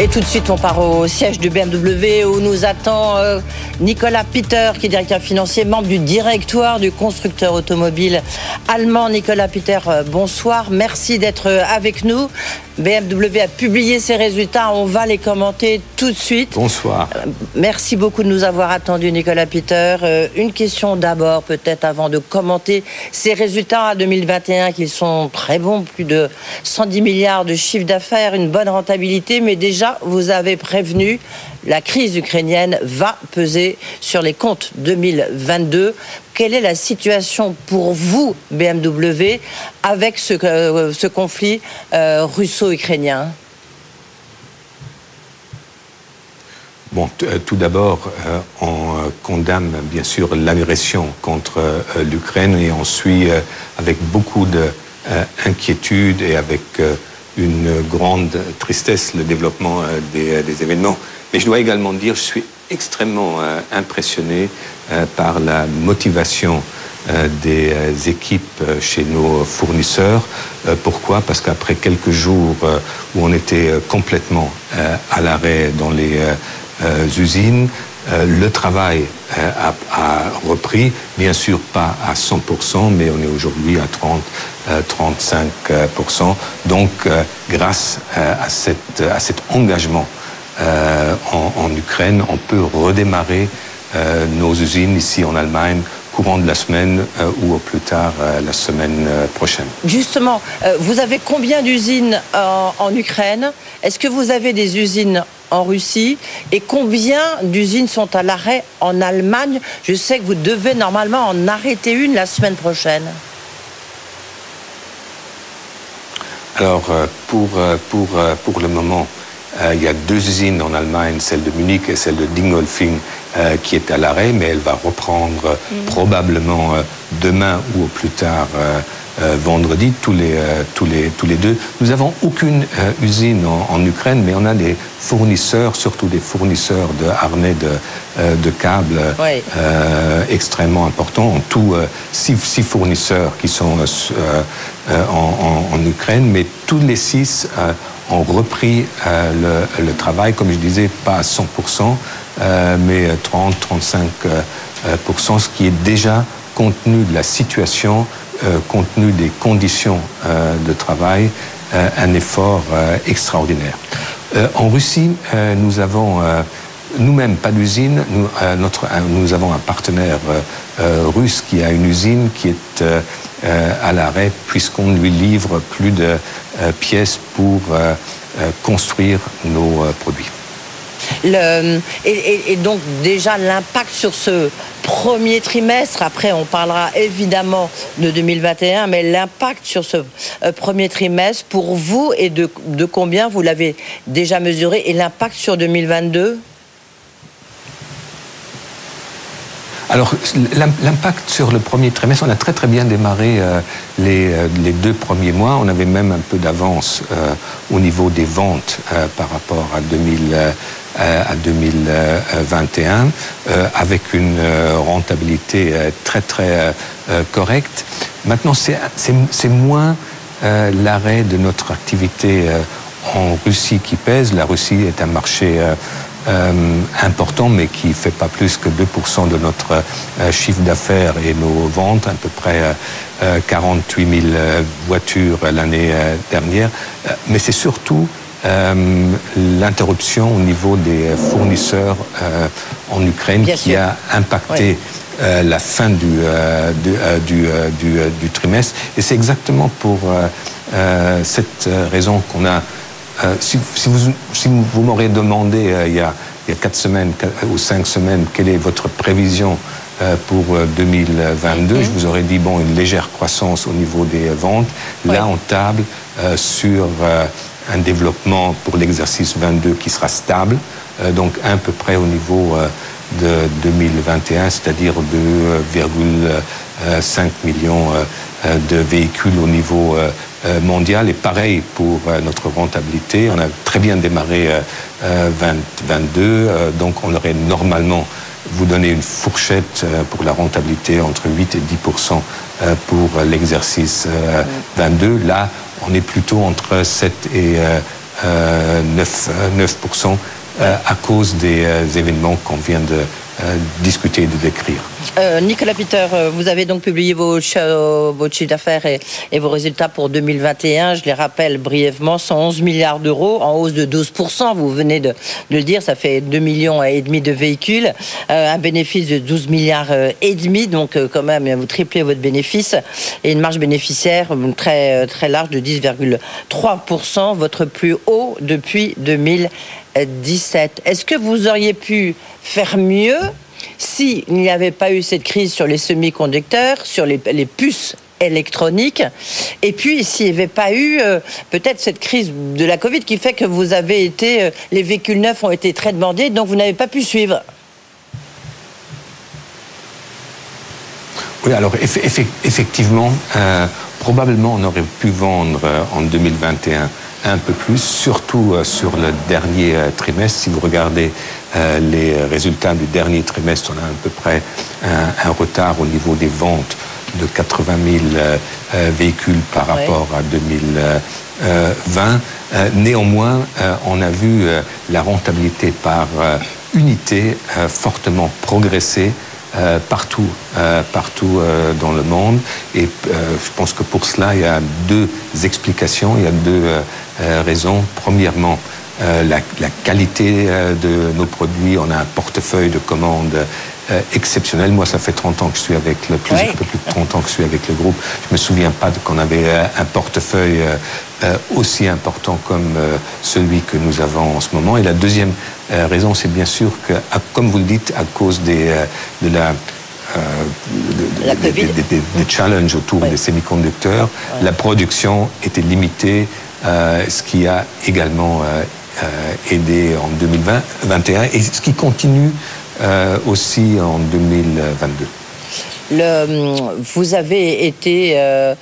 Et tout de suite, on part au siège du BMW où nous attend euh, Nicolas Peter, qui est directeur financier, membre du directoire du constructeur automobile allemand. Nicolas Peter, euh, bonsoir. Merci d'être euh, avec nous. BMW a publié ses résultats. On va les commenter tout de suite. Bonsoir. Merci beaucoup de nous avoir attendus, Nicolas Peter. Une question d'abord, peut-être avant de commenter ces résultats à 2021 qui sont très bons, plus de 110 milliards de chiffre d'affaires, une bonne rentabilité, mais déjà vous avez prévenu, la crise ukrainienne va peser sur les comptes 2022. Quelle est la situation pour vous, BMW, avec ce, euh, conflit euh, russo-ukrainien? Bon, euh, tout d'abord, on condamne bien sûr l'agression contre l'Ukraine et on suit avec beaucoup d'inquiétude et avec une grande tristesse le développement euh, euh, des, événements. Mais je dois également dire, je suis extrêmement euh, impressionné par la motivation des équipes chez nos fournisseurs. Pourquoi? Parce qu'après quelques jours où on était complètement à l'arrêt dans les usines, le travail a, repris, bien sûr pas à 100%, mais on est aujourd'hui à 30, 35%. Donc, euh, grâce euh, à, cette, à cet engagement euh, en, Ukraine, on peut redémarrer nos usines ici en Allemagne courant de la semaine ou au plus tard la semaine prochaine. Justement, vous avez combien d'usines en, Ukraine? Est-ce que vous avez des usines en Russie? Et combien d'usines sont à l'arrêt en Allemagne? Je sais que vous devez normalement en arrêter une la semaine prochaine. Alors, euh, pour, euh, pour, euh, pour le moment, il y a deux usines en Allemagne, celle de Munich et celle de Dingolfing, qui est à l'arrêt, mais elle va reprendre mm. probablement demain ou au plus tard vendredi, tous les, euh, tous, les, tous les deux. Nous n'avons aucune euh, usine en, Ukraine, mais on a des fournisseurs, surtout des fournisseurs de harnais de, de câbles extrêmement importants. En tout, six, six fournisseurs qui sont en, en, Ukraine, mais tous les six ont repris le, le, travail, comme je disais, pas à 100%, mais 30-35%, ce qui est déjà compte tenu de la situation euh, compte tenu des conditions euh, de travail, euh, un effort extraordinaire. en Russie, nous avons nous-mêmes pas d'usine. Nous, nous, avons un partenaire russe qui a une usine qui est à l'arrêt puisqu'on lui livre plus de pièces pour construire nos produits. Et, donc déjà l'impact sur ce premier trimestre, après on parlera évidemment de 2021, mais l'impact sur ce euh, premier trimestre pour vous et de, de combien vous l'avez déjà mesuré et l'impact sur 2022 Alors, l'impact sur le premier trimestre, on a très très bien démarré euh, euh, les, deux premiers mois. On avait même un peu d'avance au niveau des ventes par rapport à, 2021, avec une rentabilité très très correcte. Maintenant, c'est moins l'arrêt de notre activité en Russie qui pèse. La Russie est un marché euh, important, mais qui ne fait pas plus que 2% de notre euh, chiffre d'affaires et nos ventes, à peu près 48 euh, 000 voitures l'année dernière. mais c'est surtout l'interruption au niveau des fournisseurs en Ukraine qui a impacté la fin du, du, trimestre. Et c'est exactement pour cette raison qu'on a euh, si, vous, si vous m'aurez demandé euh, il, y a, il, y a, quatre semaines ou cinq semaines quelle est votre prévision euh, pour 2022, mhm. je vous aurais dit bon une légère croissance au niveau des ventes. Là, on table sur un développement pour l'exercice 22 qui sera stable, donc à peu près au niveau de 2021, c'est-à-dire 2,5 millions de véhicules au niveau euh, mondial. Et pareil pour euh, notre rentabilité. On a très bien démarré 2022, euh, donc on aurait normalement vous donner une fourchette pour la rentabilité entre 8 et 10% pour l'exercice 22. Là, on est plutôt entre 7 et 9, 9 à cause des événements qu'on vient de discuter et de décrire. Euh, Nicolas Peter, euh, vous avez donc publié vos, vos chiffres d'affaires et, vos résultats pour 2021. Je les rappelle brièvement, 111 milliards d'euros en hausse de 12%. Vous venez de, le dire, ça fait 2 millions et demi de véhicules, euh, un bénéfice de 12 milliards et demi. Donc quand même, vous triplez votre bénéfice et une marge bénéficiaire très très large de 10,3%, votre plus haut depuis 2017. Est-ce que vous auriez pu faire mieux? S'il n'y avait pas eu cette crise sur les semi-conducteurs, sur les, puces électroniques, et puis s'il n'y avait pas eu euh, peut-être cette crise de la Covid qui fait que vous avez été, euh, les véhicules neufs ont été très demandés, donc vous n'avez pas pu suivre. Oui, alors effectivement, euh, probablement on aurait pu vendre en 2021 un peu plus, surtout sur le dernier trimestre. Si vous regardez euh, les résultats du dernier trimestre, on a à peu près un, retard au niveau des ventes de 80 000 euh, euh, véhicules par rapport à 2020. néanmoins, on a vu la rentabilité par unité fortement progresser partout, partout dans le monde. Et je pense que pour cela, il y a deux explications, il y a deux raisons. Premièrement, euh, la, qualité euh, de nos produits. On a un portefeuille de commandes euh, exceptionnel. Moi, ça fait 30 ans que je suis avec le plus, un peu plus de 30 ans que je suis avec le groupe. Je me souviens pas qu'on avait un portefeuille aussi important comme celui que nous avons en ce moment. Et la deuxième raison, c'est bien sûr que, comme vous le dites, à cause des, de la des, challenges autour des semi-conducteurs, la production était limitée, ce qui a également euh, aidé en 2021 et ce qui continue euh, aussi en 2022. Le, vous avez été, euh,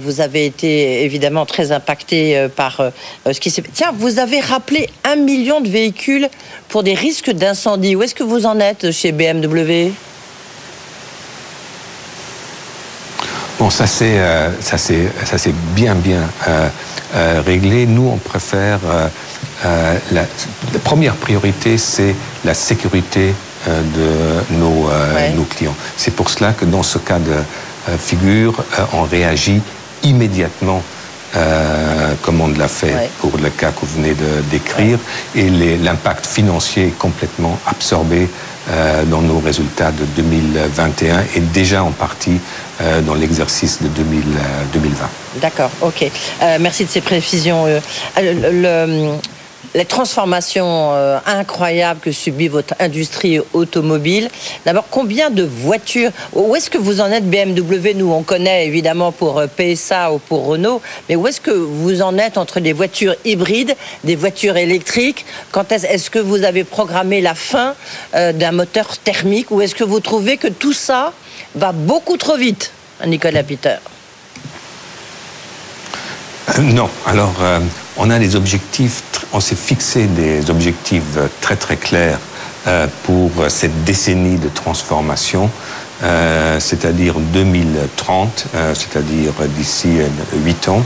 vous avez été évidemment très impacté par ce qui s'est. Tiens, vous avez rappelé un million de véhicules pour des risques d'incendie. Où est-ce que vous en êtes chez BMW Bon, ça c'est ça c'est ça c'est bien bien réglé. Nous, on préfère euh, la, première priorité, c'est la sécurité euh, de nos, euh, nos clients. C'est pour cela que dans ce cas de figure, on réagit immédiatement comme on l'a fait pour le cas que vous venez de décrire, et l'impact financier est complètement absorbé dans nos résultats de 2021 et déjà en partie dans l'exercice de 2020. D'accord, ok. merci de ces précisions. le, les transformations euh, incroyables que subit votre industrie automobile. D'abord, combien de voitures Où est-ce que vous en êtes BMW Nous, on connaît évidemment pour euh, PSA ou pour Renault, mais où est-ce que vous en êtes entre des voitures hybrides, des voitures électriques? Quand est-ce, que vous avez programmé la fin euh, d'un moteur thermique? Ou est-ce que vous trouvez que tout ça va beaucoup trop vite, Nicolas Peter? Non. Alors, on a des objectifs on s'est fixé des objectifs très très clairs euh, pour cette décennie de transformation, euh, c'est-à-dire 2030, euh, c'est-à-dire d'ici 8 ans,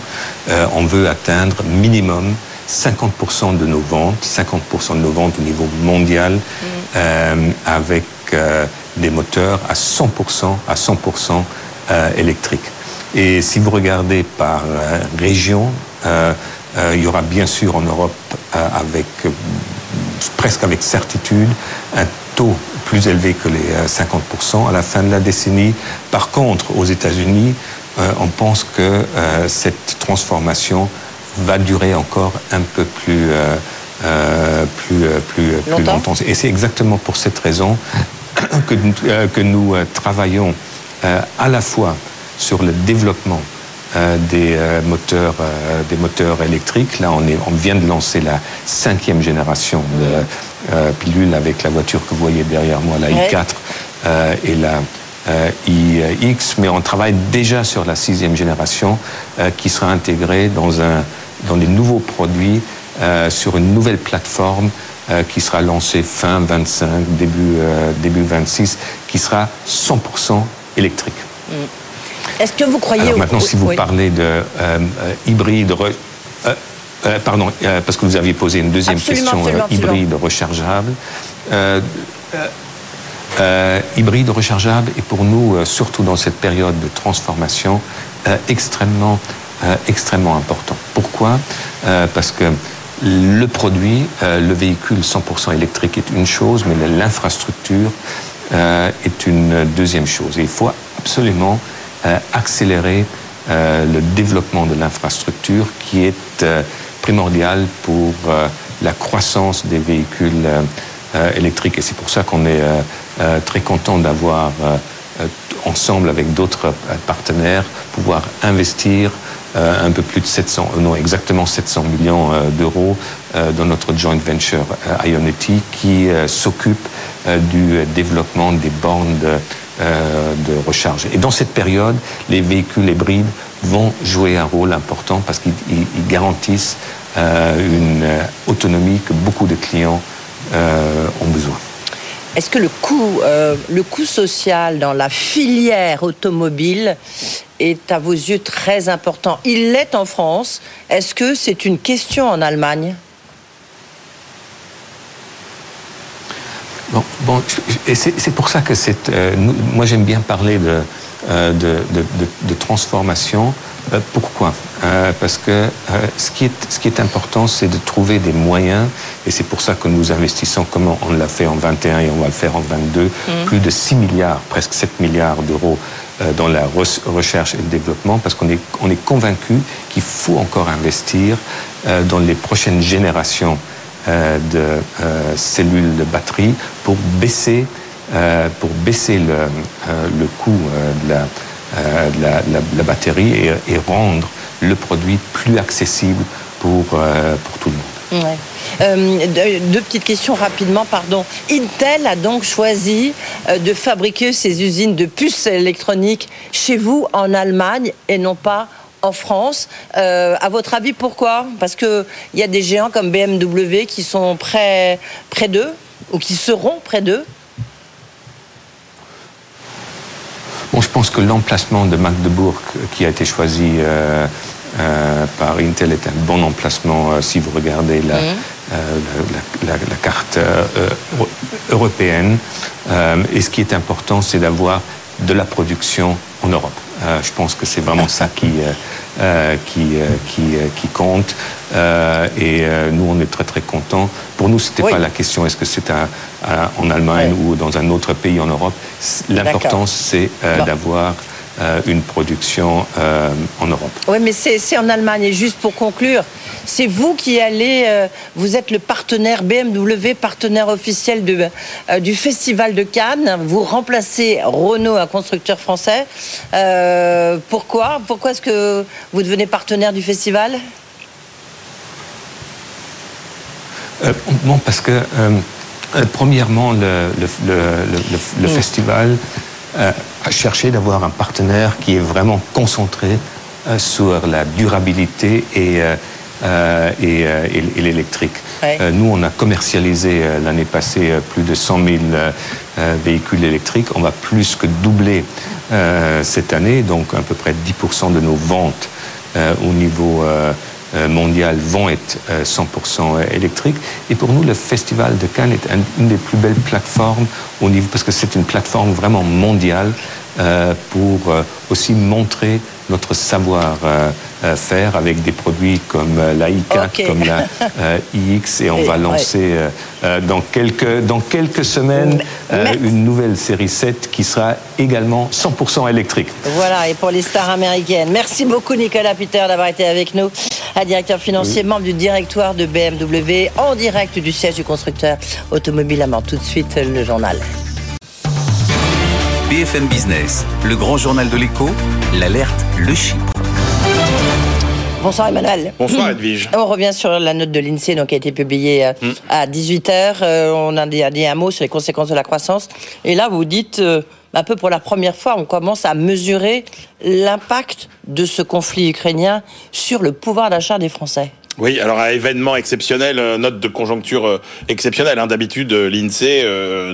on veut atteindre minimum 50% de nos ventes, 50% de nos ventes au niveau mondial, mm. avec des moteurs à 100%, à 100% électriques. Et si vous regardez par région, euh, il y aura bien sûr en Europe, euh, avec, euh, presque avec certitude, un taux plus élevé que les 50% à la fin de la décennie. Par contre, aux États-Unis, on pense que cette transformation va durer encore un peu plus, plus, plus, plus longtemps. Et c'est exactement pour cette raison que, que nous travaillons à la fois sur le développement euh, des, euh, moteurs, euh, des moteurs électriques. Là, on, est, on vient de lancer la cinquième génération de pilules avec la voiture que vous voyez derrière moi, la i4 et la iX, mais on travaille déjà sur la sixième génération qui sera intégrée dans, un, dans des nouveaux produits sur une nouvelle plateforme qui sera lancé fin 25, début, début 26, qui sera 100% électrique. Mm. Est-ce que vous croyez... Alors maintenant, si vous parlez de hybride... pardon, parce que vous aviez posé une deuxième question, hybride rechargeable. Euh, hybride rechargeable est pour nous, euh, surtout dans cette période de transformation, euh, extrêmement, extrêmement important. Pourquoi? Parce que le produit, le véhicule 100% électrique est une chose, mais l'infrastructure est une deuxième chose. Et il faut absolument accélérer le développement de l'infrastructure qui est primordial pour la croissance des véhicules électriques. Et c'est pour ça qu'on est euh, très content d'avoir euh, euh, ensemble avec d'autres partenaires pouvoir investir un peu plus de 700, non exactement 700 millions d'euros dans notre joint venture Ionity qui s'occupe du développement des bornes de, de recharge. Et dans cette période, les véhicules hybrides vont jouer un rôle important parce qu'ils garantissent une autonomie que beaucoup de clients ont besoin. Est-ce que le coût, euh, le coût social dans la filière automobile est à vos yeux très important? Il l'est en France. Est-ce que c'est une question en Allemagne? Bon, bon c'est pour ça que c'est. Euh, moi, j'aime bien parler de, euh, de, de, de transformation euh, pourquoi? Parce que ce, qui est, ce qui est important, c'est de trouver des moyens, et c'est pour ça que nous investissons, comme on l'a fait en 21 et on va le faire en 22, mmh. plus de 6 milliards, presque 7 milliards d'euros dans la recherche et le développement, parce qu'on est, on est convaincu qu'il faut encore investir dans les prochaines générations de cellules de batterie pour baisser, pour baisser le, le coût de la euh, la, batterie et, rendre le produit plus accessible pour, euh, pour tout le monde. Euh, deux, petites questions rapidement, pardon. Intel a donc choisi de fabriquer ses usines de puces électroniques chez vous en Allemagne et non pas en France. à votre avis, pourquoi? Parce qu'il y a des géants comme BMW qui sont près, près d'eux ou qui seront près d'eux je pense que l'emplacement de Magdebourg qui a été choisi euh, euh, par Intel est un bon emplacement euh, si vous regardez la, mmh. carte européenne. et ce qui est important, c'est d'avoir de la production en Europe. Je pense que c'est vraiment ça qui, qui, qui, qui, compte. et nous, on est très très contents. Pour nous, ce n'était pas la question est-ce que c'est en Allemagne ou dans un autre pays en Europe? L'important, c'est d'avoir une production en Europe. Oui, mais c'est en Allemagne. Et juste pour conclure, c'est vous qui allez, vous êtes le partenaire BMW, partenaire officiel de, du Festival de Cannes. Vous remplacez Renault, un constructeur français. pourquoi? Pourquoi est-ce que vous devenez partenaire du festival? Non, parce que premièrement, le, le, festival a cherché d'avoir un partenaire qui est vraiment concentré sur la durabilité et, et, et l'électrique. nous, on a commercialisé l'année passée plus de 100 000 véhicules électriques. On va plus que doubler cette année, donc à peu près 10% de nos ventes au niveau euh, mondiales vont être 100% euh, électriques. Et pour nous, le Festival de Cannes est une des plus belles plateformes au niveau, parce que c'est une plateforme vraiment mondiale euh, pour aussi montrer notre savoir-faire avec des produits comme la i4, comme la iX, et on va lancer dans, quelques, dans quelques semaines une nouvelle série 7 qui sera également 100% électrique. Voilà, et pour les stars américaines. Merci beaucoup Nicolas Peter d'avoir été avec nous un directeur financier, membre du directoire de BMW, en direct du siège du constructeur automobile allemand. Tout de suite, le journal. BFM Business, le grand journal de l'écho, l'alerte Le Chypre. Bonsoir Emmanuel. Bonsoir Edwige. On revient sur la note de l'INSEE qui a été publiée euh, mm. à 18h. Euh, on a dit un mot sur les conséquences de la croissance. Et là, vous dites, euh, un peu pour la première fois, on commence à mesurer l'impact de ce conflit ukrainien sur le pouvoir d'achat des Français. Oui, alors à événement exceptionnel, euh, note de conjoncture euh, exceptionnelle. Hein. D'habitude, euh, l'INSEE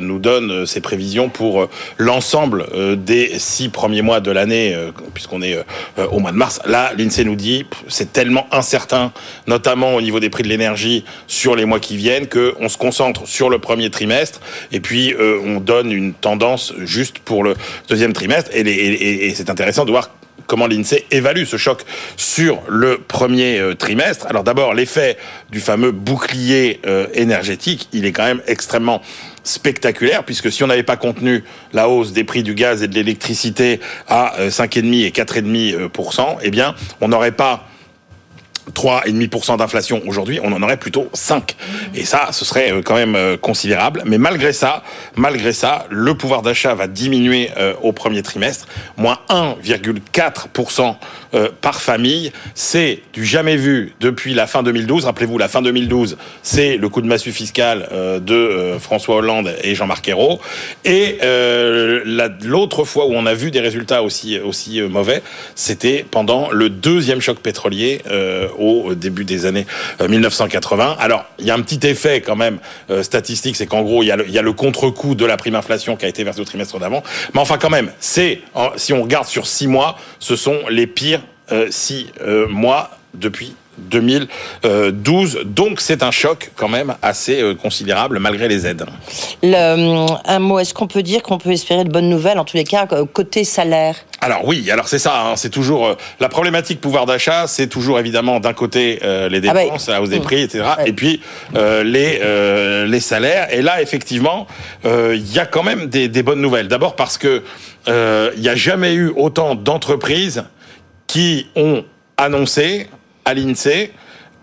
nous donne ses prévisions pour l'ensemble des six premiers mois de l'année, puisqu'on est au mois de mars. Là, l'INSEE nous dit c'est tellement incertain, notamment au niveau des prix de l'énergie sur les mois qui viennent, qu'on se concentre sur le premier trimestre et puis on donne une tendance juste pour le deuxième trimestre. Et c'est intéressant de voir comment l'INSEE évalue ce choc sur le premier euh, trimestre. Alors d'abord, l'effet du fameux bouclier euh, énergétique, il est quand même extrêmement spectaculaire, puisque si on n'avait pas contenu la hausse des prix du gaz et de l'électricité à 5,5 et 4,5%, eh bien, on n'aurait pas 3,5% d'inflation aujourd'hui, on en aurait plutôt 5. Et ça, ce serait euh, quand même euh, considérable. Mais malgré ça, malgré ça, le pouvoir d'achat va diminuer euh, au premier trimestre, moins 1,4% par famille. C'est du jamais vu depuis la fin 2012. Rappelez-vous, la fin 2012, c'est le coup de massue fiscal de François Hollande et Jean-Marc Ayrault. Et l'autre fois où on a vu des résultats aussi, aussi mauvais, c'était pendant le deuxième choc pétrolier au début des années 1980. Euh, Alors, il y a un petit effet quand même euh, statistique, c'est qu'en gros, il y a le, contre-coup de la prime inflation qui a été versée au trimestre d'avant. Mais enfin, quand même, si on regarde sur six mois, ce sont les pires euh, six mois depuis 2012. Donc c'est un choc quand même assez euh, considérable malgré les aides. Le, un mot, est-ce qu'on peut dire qu'on peut espérer de bonnes nouvelles en tous les cas côté salaire? Alors oui, alors c'est ça, hein, c'est toujours euh, la problématique pouvoir d'achat, c'est toujours évidemment d'un côté euh, les ah bah, dépenses, la hausse des prix, etc. Et puis les les salaires. Et là, effectivement, il y a quand même des, des bonnes nouvelles. D'abord parce que il n'y a jamais eu autant d'entreprises qui ont annoncé à l'INSEE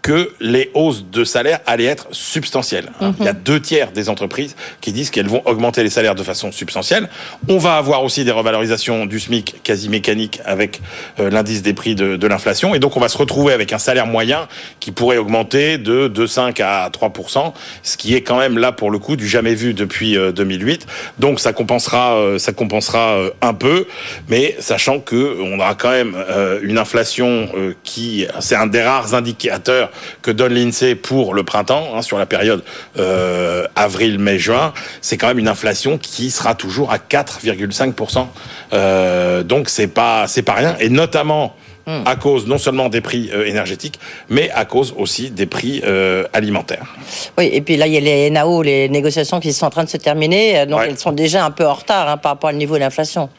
que les hausses de salaire allaient être substantielles. Mhm. Il y a deux tiers des entreprises qui disent qu'elles vont augmenter les salaires de façon substantielle. On va avoir aussi des revalorisations du SMIC quasi mécaniques avec euh, l'indice des prix de, de l'inflation. Et donc, on va se retrouver avec un salaire moyen qui pourrait augmenter de 2,5 à 3% ce qui est quand même là, pour le coup, du jamais vu depuis 2008. Euh, donc, ça compensera, euh, ça compensera un peu, mais sachant que on aura quand même une inflation qui, c'est un des rares indicateurs que donne l'INSEE pour le printemps, hein, sur la période euh, avril, mai, juin, c'est quand même une inflation qui sera toujours à 4,5%. Euh, donc c'est pas c'est pas rien, et notamment hmm. à cause non seulement des prix euh, énergétiques, mais à cause aussi des prix euh, alimentaires. Oui, et puis là, il y a les NAO, les négociations qui sont en train de se terminer, donc elles sont déjà un peu en retard hein, par rapport au niveau de l'inflation.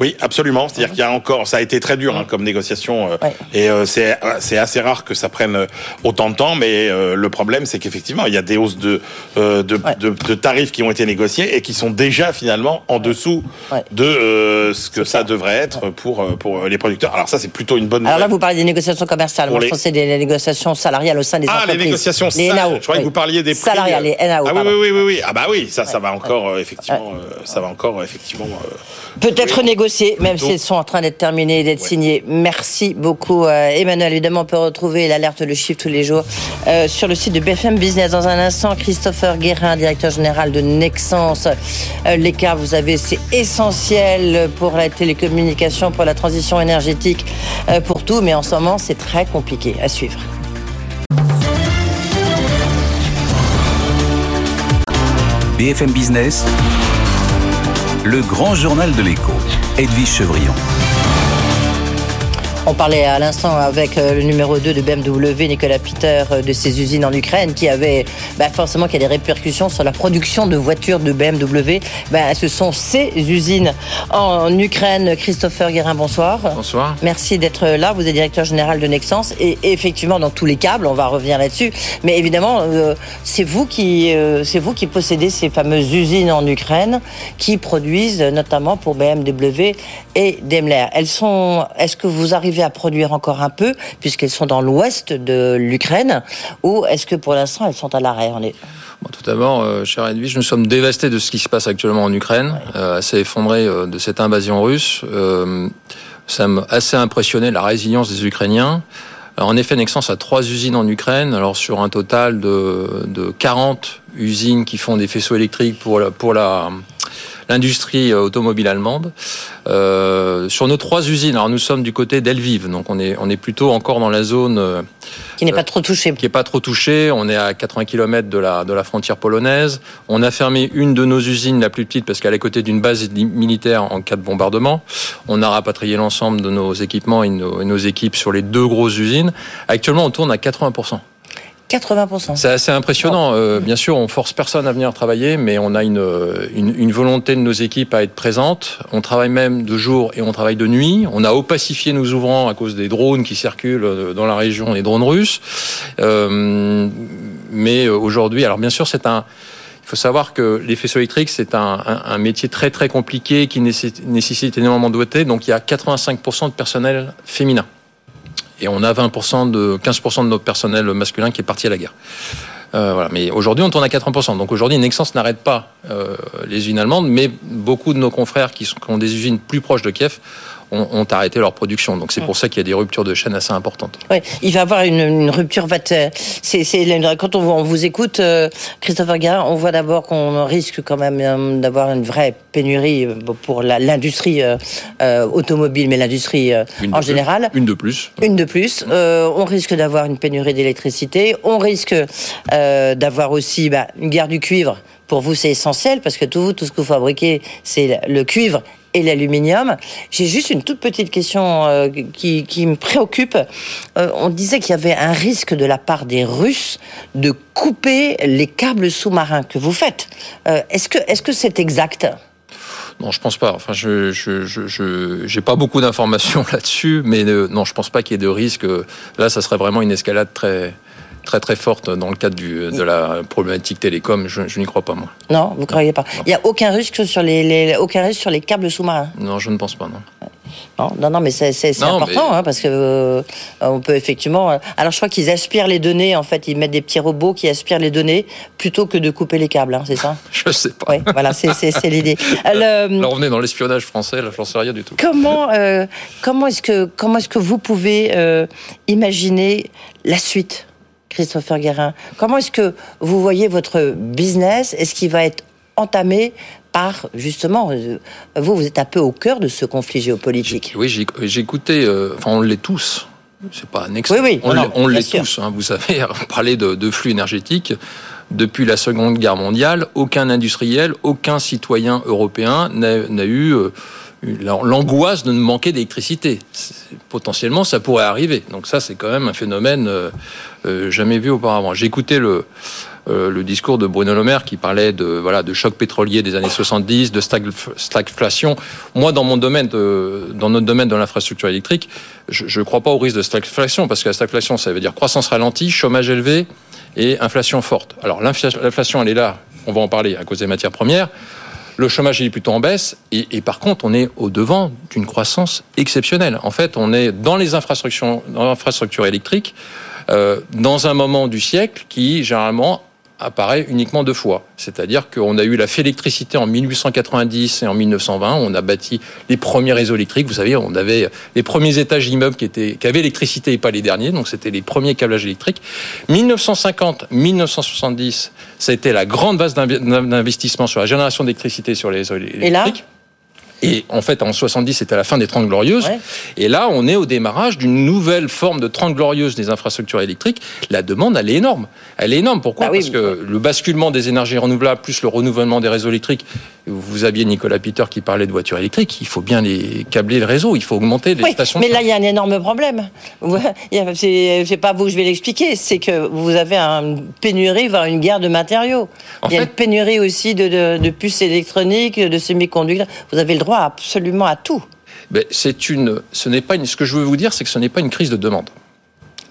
Oui, absolument. C'est-à-dire qu'il y a encore, ça a été très dur hein, comme négociation, euh, et euh, c'est c'est assez rare que ça prenne euh, autant de temps. Mais le problème, c'est qu'effectivement, il y a des hausses de de, de, tarifs qui ont été négociés et qui sont déjà finalement en dessous de ce que ça. devrait être pour pour les producteurs. Alors ça, c'est plutôt une bonne. Alors là, vous parlez des négociations commerciales. Moi, je pense c'est des négociations salariales au sein des entreprises. Ah, les négociations salariales. Je croyais que vous parliez des salariales, les NAO. Ah oui, oui, oui, oui, Ah bah oui, ça, ça va encore effectivement, ça va encore effectivement. Peut-être négocier, même s'ils sont en train d'être terminés et d'être signés. Merci beaucoup, euh, Emmanuel. Évidemment, on peut retrouver l'alerte Le Chiffre tous les jours euh, sur le site de BFM Business. Dans un instant, Christopher Guérin, directeur général de Nexence. Euh, L'écart, vous avez, c'est essentiel pour la télécommunication, pour la transition énergétique, pour tout. Mais en ce moment, c'est très compliqué à suivre. BFM Business le grand journal de l'écho. Edwige Chevrillon. On parlait à l'instant avec euh, le numéro 2 de BMW, Nicolas Peter, euh, de ses usines en Ukraine, qui avait bah, forcément qui a des répercussions sur la production de voitures de BMW. Bah, ce sont ces usines en Ukraine. Christopher Guérin, bonsoir. Bonsoir. Merci d'être là. Vous êtes directeur général de Nexence et effectivement dans tous les câbles, on va revenir là-dessus. Mais évidemment, euh, c'est vous qui c'est vous qui possédez ces fameuses usines en Ukraine qui produisent notamment pour BMW et Daimler. Elles sont. Est-ce que vous arrivez à produire encore un peu, puisqu'elles sont dans l'ouest de l'Ukraine, ou est-ce que pour l'instant elles sont à l'arrêt est... tout d'abord, euh, cher Edwige, nous sommes dévastés de ce qui se passe actuellement en Ukraine, euh, assez effondrés euh, de cette invasion russe. ça m'a assez impressionné la résilience des Ukrainiens. Alors, en effet, Nexens a trois usines en Ukraine, alors sur un total de, de 40 usines qui font des faisceaux électriques pour pour la l'industrie automobile allemande. Euh, sur nos trois usines, alors nous sommes du côté d'Elvive, donc on est, on est plutôt encore dans la zone euh, qui n'est pas trop touchée. Qui n'est pas trop touchée. On est à 80 km de la, de la frontière polonaise. On a fermé une de nos usines, la plus petite, parce qu'elle est à côté d'une base militaire en cas de bombardement. On a rapatrié l'ensemble de nos équipements et nos, et nos équipes sur les deux grosses usines. Actuellement, on tourne à 80 80%. C'est assez impressionnant. Euh, bien sûr, on force personne à venir travailler, mais on a une, une, une, volonté de nos équipes à être présentes. On travaille même de jour et on travaille de nuit. On a opacifié nos ouvrants à cause des drones qui circulent euh, dans la région, les drones russes. Euh, mais aujourd'hui, alors bien sûr, c'est un... Il faut savoir que les faisceaux électriques, c'est un, un, un, métier très très compliqué qui nécessite énormément de doigté. Donc il y a 85% de personnel féminin et on a 20% de 15% de notre personnel masculin qui est parti à la guerre. Euh. Mais aujourd'hui, on tourne à 80%. Donc aujourd'hui, Nexens n'arrête pas euh, les usines allemandes, mais beaucoup de nos confrères qui ont des usines plus proches de Kiev ont, ont arrêté leur production. Donc c'est pour ça qu'il y a des ruptures de chaîne assez importantes. Oui, il va y avoir une, une rupture. C'est, c'est, quand on, on, vous écoute, euh, Christopher Guérin, on voit d'abord qu'on risque quand même euh, d'avoir une vraie pénurie euh, pour la, l'industrie euh, automobile, mais l'industrie euh, en général. Une de plus. Une de plus. Euh, on risque d'avoir une pénurie d'électricité. On risque d'avoir aussi bah, une guerre du cuivre. Pour vous, c'est essentiel parce que tout ce que vous fabriquez, c'est le cuivre et l'aluminium. J'ai juste une toute petite question euh, qui, me préoccupe. Euh, on disait qu'il y avait un risque de la part des Russes de couper les câbles sous-marins que vous faites. Euh, est-ce que est-ce que c'est exact? Non, je pense pas. Enfin, je j'ai pas beaucoup d'informations là-dessus, mais non, je pense pas qu'il y ait de risque. Là, ça serait vraiment une escalade très très très forte dans le cadre du, de la problématique télécom. Je, je n'y crois pas moi. Non, vous ne croyez pas. Non. Il n'y a aucun risque sur les, les, aucun risque sur les câbles sous-marins. Non, je ne pense pas. Non. Non, non, non mais c'est important mais... hein, parce que euh, on peut effectivement. Euh, alors, je crois qu'ils aspirent les données. En fait, ils mettent des petits robots qui aspirent les données plutôt que de couper les câbles. Hein, c'est ça? Je sais pas. Oui, voilà, c'est l'idée. Euh, Là, on est dans l'espionnage français. Là, j'en sais rien du tout. Comment euh, comment est-ce que comment est-ce que vous pouvez euh, imaginer la suite? Christopher Guérin. Comment est-ce que vous voyez votre business? Est-ce qu'il va être entamé par justement, vous, vous êtes un peu au cœur de ce conflit géopolitique? Oui, j'ai écouté, euh, enfin on l'est tous. C'est pas un Oui, oui, on l'est tous. Hein, vous savez, parlait de, de flux énergétiques. Depuis la Seconde Guerre mondiale, aucun industriel, aucun citoyen européen n'a eu euh, l'angoisse de ne manquer d'électricité. Potentiellement, ça pourrait arriver. Donc ça, c'est quand même un phénomène euh, euh, jamais vu auparavant. J'ai écouté le, euh, le discours de Bruno Le Maire qui parlait de voilà de choc pétrolier des années 70, de stagflation. Moi, dans mon domaine, dans notre domaine de l'infrastructure électrique, je ne crois pas au risque de stagflation parce que la stagflation, ça veut dire croissance ralentie, chômage élevé et inflation forte. Alors l'inflation, elle est là. On va en parler à cause des matières premières. Le chômage est plutôt en baisse et, par contre, on est au devant d'une croissance exceptionnelle. En fait, on est dans les infrastructures, dans euh, dans un moment du siècle qui généralement apparaît uniquement deux fois. C'est-à-dire qu'on a eu la fait électricité en 1890 et en 1920. On a bâti les premiers réseaux électriques. Vous savez, on avait les premiers étages d'immeubles qui, étaient, qui avaient l'électricité et pas les derniers. Donc, c'était les premiers câblages électriques. 1950-1970, ça a été la grande base d'investissement sur la génération d'électricité sur les réseaux électriques. Et là et en fait, en 70, c'était la fin des 30 glorieuses. Ouais. Et là, on est au démarrage d'une nouvelle forme de 30 glorieuses des infrastructures électriques. La demande, elle est énorme. Elle est énorme. Pourquoi ah oui, Parce que le basculement des énergies renouvelables plus le renouvellement des réseaux électriques. Vous aviez Nicolas Peter qui parlait de voitures électriques. Il faut bien les câbler le réseau. Il faut augmenter les oui, stations. Mais là, il y a un énorme problème. C'est pas vous que je vais l'expliquer. C'est que vous avez une pénurie, voire une guerre de matériaux. En il y a fait, une pénurie aussi de, de, de puces électroniques, de semi-conducteurs. Vous avez le droit absolument à tout. Ben, c'est une, ce n'est pas une, ce que je veux vous dire, c'est que ce n'est pas une crise de demande.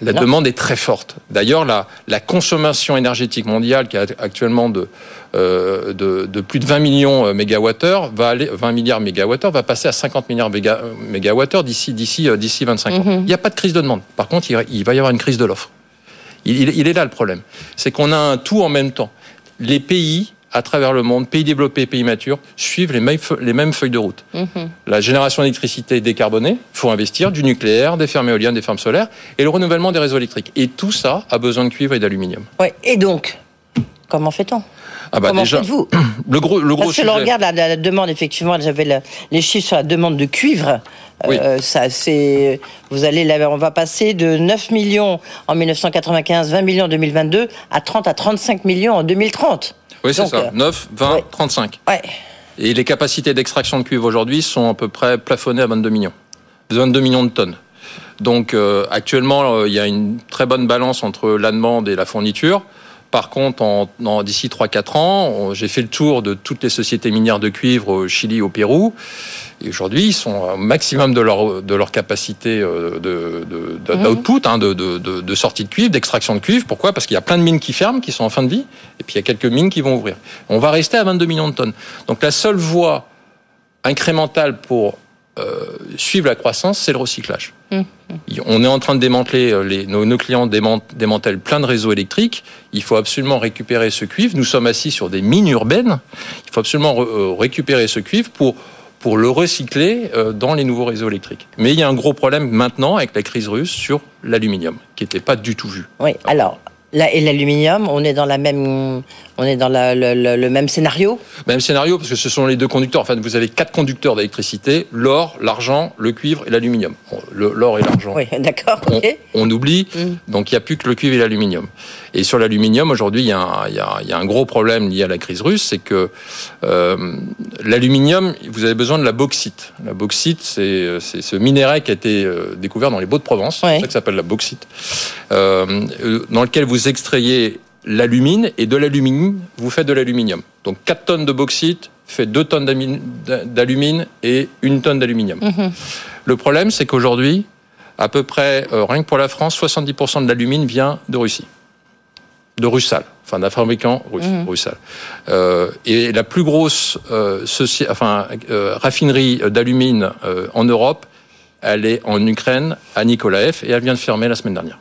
La non. demande est très forte. D'ailleurs, la, la, consommation énergétique mondiale, qui est actuellement de, euh, de, de, plus de 20 millions mégawattheures, va aller 20 milliards mégawattheures, va passer à 50 milliards mégawattheures d'ici d'ici d'ici 25 ans. Mm -hmm. Il n'y a pas de crise de demande. Par contre, il, il va y avoir une crise de l'offre. Il, il, il, est là le problème. C'est qu'on a un tout en même temps. Les pays à travers le monde, pays développés, pays matures, suivent les mêmes, les mêmes feuilles de route. -hmm. La génération d'électricité décarbonée, il faut investir du nucléaire, des fermes éoliennes, des fermes solaires, et le renouvellement des réseaux électriques. Et tout ça a besoin de cuivre et d'aluminium. Ouais, et donc comment fait-on? Ah bah Comment faites-vous? le gros, le gros Parce que sujet. l'on regarde la, demande, effectivement, j'avais le- les chiffres sur la demande de cuivre. Oui. Euh, ça, c'est, vous allez, on va passer de 9 millions en 1995, 20 millions en 2022, à 30 à 35 millions en 2030. Oui, c'est ça. euh, 9, 20, ouais. 35. Ouais. Et les capacités d'extraction de cuivre aujourd'hui sont à peu près plafonnées à 22 millions. 22 millions de tonnes. Donc euh, actuellement, euh, il y a une très bonne balance entre la demande et la fourniture. Par contre, en, en- d'ici 3-4 ans, j'ai fait le tour de toutes les sociétés minières de cuivre au Chili, au Pérou. Et aujourd'hui, ils sont au maximum de leur, de leur capacité euh, de, de, de- Mhm. d'output, hein, de, de, de, de sortie de cuivre, d'extraction de cuivre. Pourquoi? Parce qu'il y a plein de mines qui ferment, qui sont en fin de vie, et puis il y a quelques mines qui vont ouvrir. On va rester à 22 millions de tonnes. Donc la seule voie incrémentale pour euh, suivre la croissance, c'est le recyclage. On est en train de démanteler, euh, les, nos, nos clients démant- démantèlent plein de réseaux électriques. Il faut absolument récupérer ce cuivre. Nous sommes assis sur des mines urbaines. Il faut absolument euh, récupérer ce cuivre pour, pour le recycler dans les nouveaux réseaux électriques. Mais il y a un gros problème maintenant avec la crise russe sur l'aluminium, qui n'était pas du tout vu. Oui. Alors, là, et l'aluminium, on est dans la même, on est dans la- le, le- le même scénario. Même scénario, parce que ce sont les deux conducteurs. En fait, vous avez quatre conducteurs d'électricité l'or, l'argent, le cuivre et l'aluminium. Bon, L'or et l'argent. Oui, d'accord. on, oublie, Mm. donc il n'y a plus que le cuivre et l'aluminium. Et sur l'aluminium, aujourd'hui, il y, a un- il y a- il y a un gros problème lié à la crise russe, c'est que euh, l'aluminium, vous avez besoin de la bauxite. La bauxite, c'est ce minerai qui a été euh, découvert dans les Baux-de-Provence, Ouais. c'est ça que s'appelle la bauxite, euh, dans lequel vous extrayez l'alumine, et de l'alumine, vous faites de l'aluminium. Donc 4 tonnes de bauxite fait 2 tonnes d'alumine et 1 tonne d'aluminium. Le problème, c'est qu'aujourd'hui, à peu près, euh, rien que pour la France, 70% de l'alumine vient de Russie. De Russal, enfin d'un fabricant russe, Russal. Euh, et la plus grosse euh, soci- enfin, raffinerie d'alumine en Europe, elle est en Ukraine, à Nikolaev, et elle vient de fermer la semaine dernière.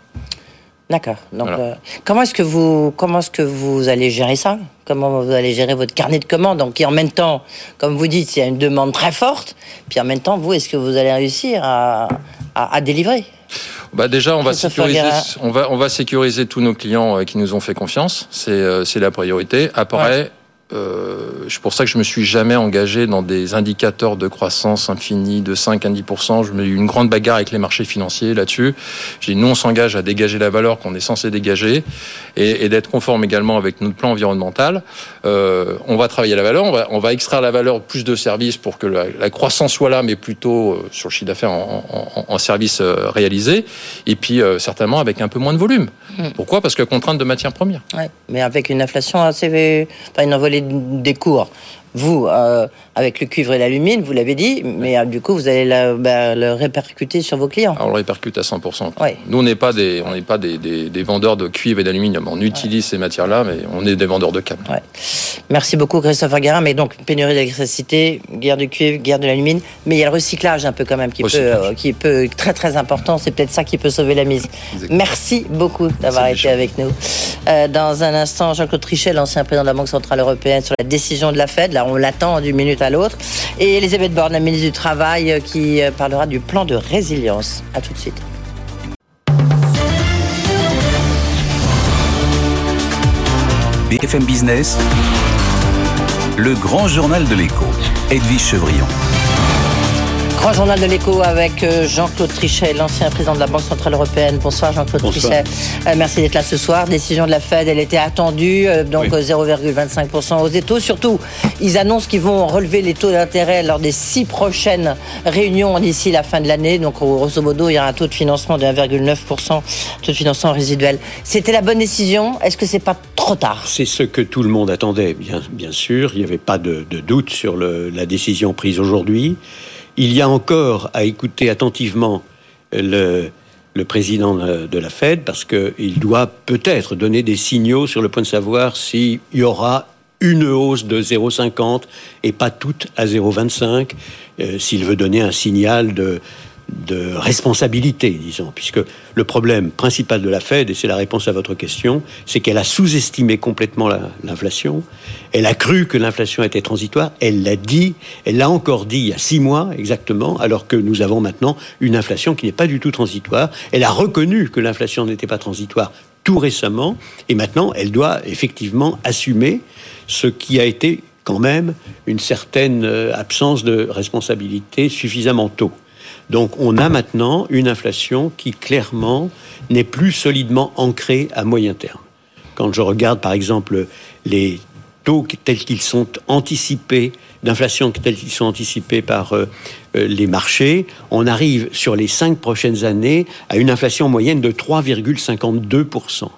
D'accord. Donc, Voilà. euh, comment est-ce que vous, comment est-ce que vous allez gérer ça? Comment vous allez gérer votre carnet de commandes? Donc, qui en même temps, comme vous dites, il y a une demande très forte. Puis en même temps, vous, est-ce que vous allez réussir à, à, à délivrer? Bah déjà, on va, sécuriser, on, va, on va sécuriser tous nos clients euh, qui nous ont fait confiance. C'est euh, c'est la priorité. Après, euh, c'est pour ça que je me suis jamais engagé dans des indicateurs de croissance infinie de 5 à 10% Je me suis eu une grande bagarre avec les marchés financiers là-dessus. J'ai dit, nous, on s'engage à dégager la valeur qu'on est censé dégager et, et d'être conforme également avec notre plan environnemental. Euh, on va travailler la valeur, on va, on va extraire la valeur plus de services pour que la, la croissance soit là, mais plutôt euh, sur le chiffre d'affaires en, en, en services réalisés, et puis certainement avec un peu moins de volume. Pourquoi? Parce que contrainte de matières premières. Ouais. Mais avec une inflation assez, enfin une envolée des cours. Vous, euh, avec le cuivre et l'alumine, vous l'avez dit, mais euh, du coup, vous allez la- bah, le répercuter sur vos clients. Alors, on le répercute à 100%. Ouais. Nous, on n'est pas des, on pas des, des, des vendeurs de cuivre et d'aluminium. On utilise ces matières-là, mais on est des vendeurs de câbles. Merci beaucoup, Christopher Guérin. Mais donc, pénurie d'électricité, guerre du cuivre, guerre de l'alumine. Mais il y a le recyclage un peu quand même qui, peut, Recyclage. euh, qui peut très très important. C'est peut-être ça qui peut sauver la mise. Exactement. Merci beaucoup d'avoir été avec nous. Euh, dans un instant, Jean-Claude Trichet, l'ancien président de la Banque Centrale Européenne, sur la décision de la Fed. Là, on l'attend d'une minute à l'autre. Et Elisabeth Borne, la ministre du Travail, euh, qui euh, parlera du plan de résilience. À tout de suite. BFM Business, le grand journal de l'écho, Edwige Chevrillon. Grand journal de l'écho avec euh, Jean-Claude Trichet, l'ancien président de la Banque Centrale Européenne. Bonsoir Jean-Claude. Trichet. Euh, merci d'être là ce soir. Décision de la Fed, elle était attendue, euh, donc Oui. euh, 0,25% aux des taux. Surtout, ils annoncent qu'ils vont relever les taux d'intérêt lors des six prochaines réunions d'ici la fin de l'année. Donc grosso modo, il y a un taux de financement de 1,9%, taux de financement résiduel. C'était la bonne décision? Est-ce que c'est pas trop tard? C'est ce que tout le monde attendait, bien, bien sûr. Il n'y avait pas de, de doute sur le- la décision prise aujourd'hui. Il y a encore à écouter attentivement le, président de de la Fed parce qu'il doit peut-être donner des signaux sur le point de savoir s'il y aura une hausse de 0,50 et pas toute à 0,25, euh, s'il veut donner un signal de, de responsabilité, disons, puisque le problème principal de la Fed, et c'est la réponse à votre question, c'est qu'elle a sous-estimé complètement la- l'inflation, elle a cru que l'inflation était transitoire, elle l'a dit, elle l'a encore dit il y a six mois exactement, alors que nous avons maintenant une inflation qui n'est pas du tout transitoire, elle a reconnu que l'inflation n'était pas transitoire, tout récemment, et maintenant elle doit effectivement assumer ce qui a été quand même une certaine euh, absence de responsabilité suffisamment tôt. Donc on a maintenant une inflation qui clairement n'est plus solidement ancrée à moyen terme. Quand je regarde par exemple les taux tels qu'ils sont anticipés, d'inflation tels qu'ils sont anticipés par euh, euh, les marchés, on arrive sur les cinq prochaines années à une inflation moyenne de 3,52%.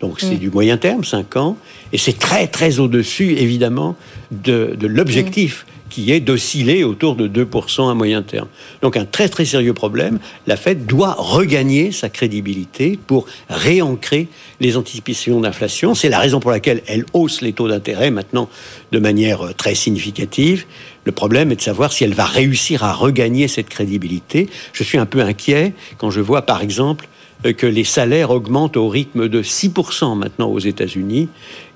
Donc c'est mm. du moyen terme, 5 ans, et c'est très très au-dessus évidemment de, l'objectif qui est d'osciller autour de 2% à moyen terme. Donc un très très sérieux problème. La Fed doit regagner sa crédibilité pour réancrer les anticipations d'inflation. C'est la raison pour laquelle elle hausse les taux d'intérêt maintenant de manière euh, très significative. Le problème est de savoir si elle va réussir à regagner cette crédibilité. Je suis un peu inquiet quand je vois par exemple euh, que les salaires augmentent au rythme de 6% maintenant aux États-Unis.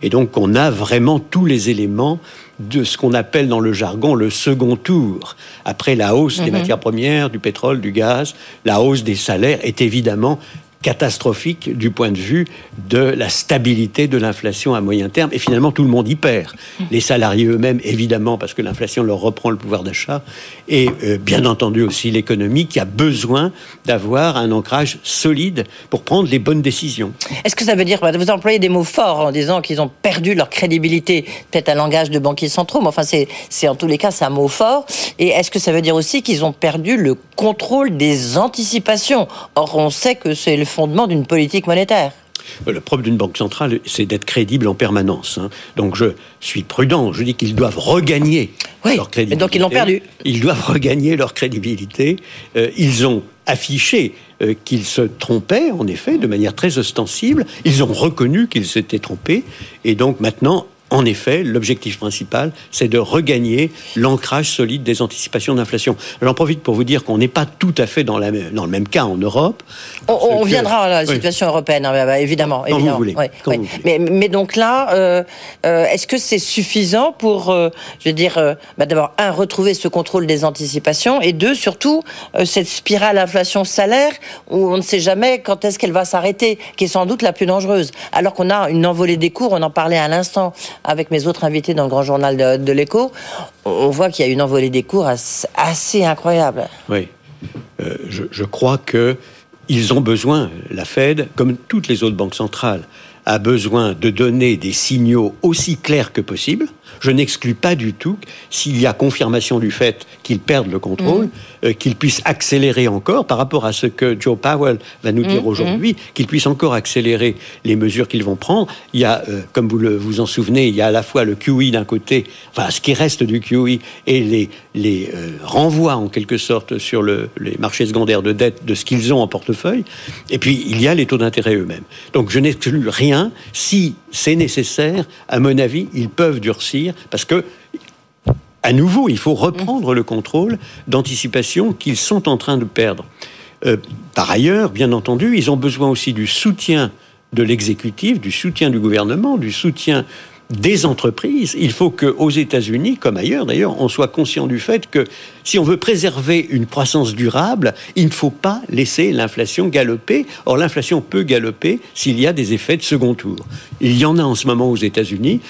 Et donc on a vraiment tous les éléments de ce qu'on appelle dans le jargon le second tour. Après la hausse des mhm. matières premières, du pétrole, du gaz, la hausse des salaires est évidemment catastrophique du point de vue de la stabilité de l'inflation à moyen terme. Et finalement, tout le monde y perd. Les salariés eux-mêmes, évidemment, parce que l'inflation leur reprend le pouvoir d'achat. Et euh, bien entendu aussi l'économie qui a besoin d'avoir un ancrage solide pour prendre les bonnes décisions. Est-ce que ça veut dire, vous employez des mots forts en disant qu'ils ont perdu leur crédibilité, peut-être un langage de banquiers centraux, mais enfin, c'est en tous les cas, c'est un mot fort. Et est-ce que ça veut dire aussi qu'ils ont perdu le contrôle des anticipations? Or, on sait que c'est le fondement d'une politique monétaire. Le propre d'une banque centrale, c'est d'être crédible en permanence. Hein. Donc je suis prudent. Je dis qu'ils doivent regagner leur crédibilité. donc ils l'ont perdu. Ils doivent regagner leur crédibilité. Euh, ils ont affiché euh, qu'ils se trompaient, en effet, de manière très ostensible. Ils ont reconnu qu'ils s'étaient trompés. Et donc maintenant, en effet, l'objectif principal, c'est de regagner l'ancrage solide des anticipations d'inflation. J'en profite pour vous dire qu'on n'est pas tout à fait dans, dans, le même cas en Europe. On, viendra à la situation européenne, hein, bah, bah, évidemment. Quand Vous voulez. Mais, donc là, euh, euh, est-ce que c'est suffisant pour, euh, je veux dire, bah, d'abord, un, retrouver ce contrôle des anticipations, et deux, surtout, cette spirale inflation-salaire où on ne sait jamais quand est-ce qu'elle va s'arrêter, qui est sans doute la plus dangereuse. Alors qu'on a une envolée des cours, on en parlait à l'instant avec mes autres invités dans le grand journal de, l'écho, on voit qu'il y a une envolée des cours assez incroyable. Oui. Euh, je, crois que ils ont besoin, la Fed, comme toutes les autres banques centrales, a besoin de donner des signaux aussi clairs que possible. Je n'exclus pas du tout, s'il y a confirmation du fait qu'ils perdent le contrôle, mm. euh, qu'ils puissent accélérer encore par rapport à ce que Joe Powell va nous dire mm, aujourd'hui, mm. qu'ils puissent encore accélérer les mesures qu'ils vont prendre. Il y a, euh, comme vous le, vous en souvenez, il y a à la fois le QE d'un côté, enfin ce qui reste du QE, et les, les euh, renvois en quelque sorte sur le, les marchés secondaires de dette de ce qu'ils ont en portefeuille. Et puis il y a les taux d'intérêt eux-mêmes. Donc je n'exclus rien si c'est nécessaire, à mon avis, ils peuvent durcir parce que à nouveau, il faut reprendre le contrôle d'anticipation qu'ils sont en train de perdre. Euh, par ailleurs, bien entendu, ils ont besoin aussi du soutien de l'exécutif, du soutien du gouvernement, du soutien des entreprises, il faut qu'aux États-Unis, comme ailleurs d'ailleurs, on soit conscient du fait que si on veut préserver une croissance durable, il ne faut pas laisser l'inflation galoper. Or, l'inflation peut galoper s'il y a des effets de second tour. Il y en a en ce moment aux États-Unis.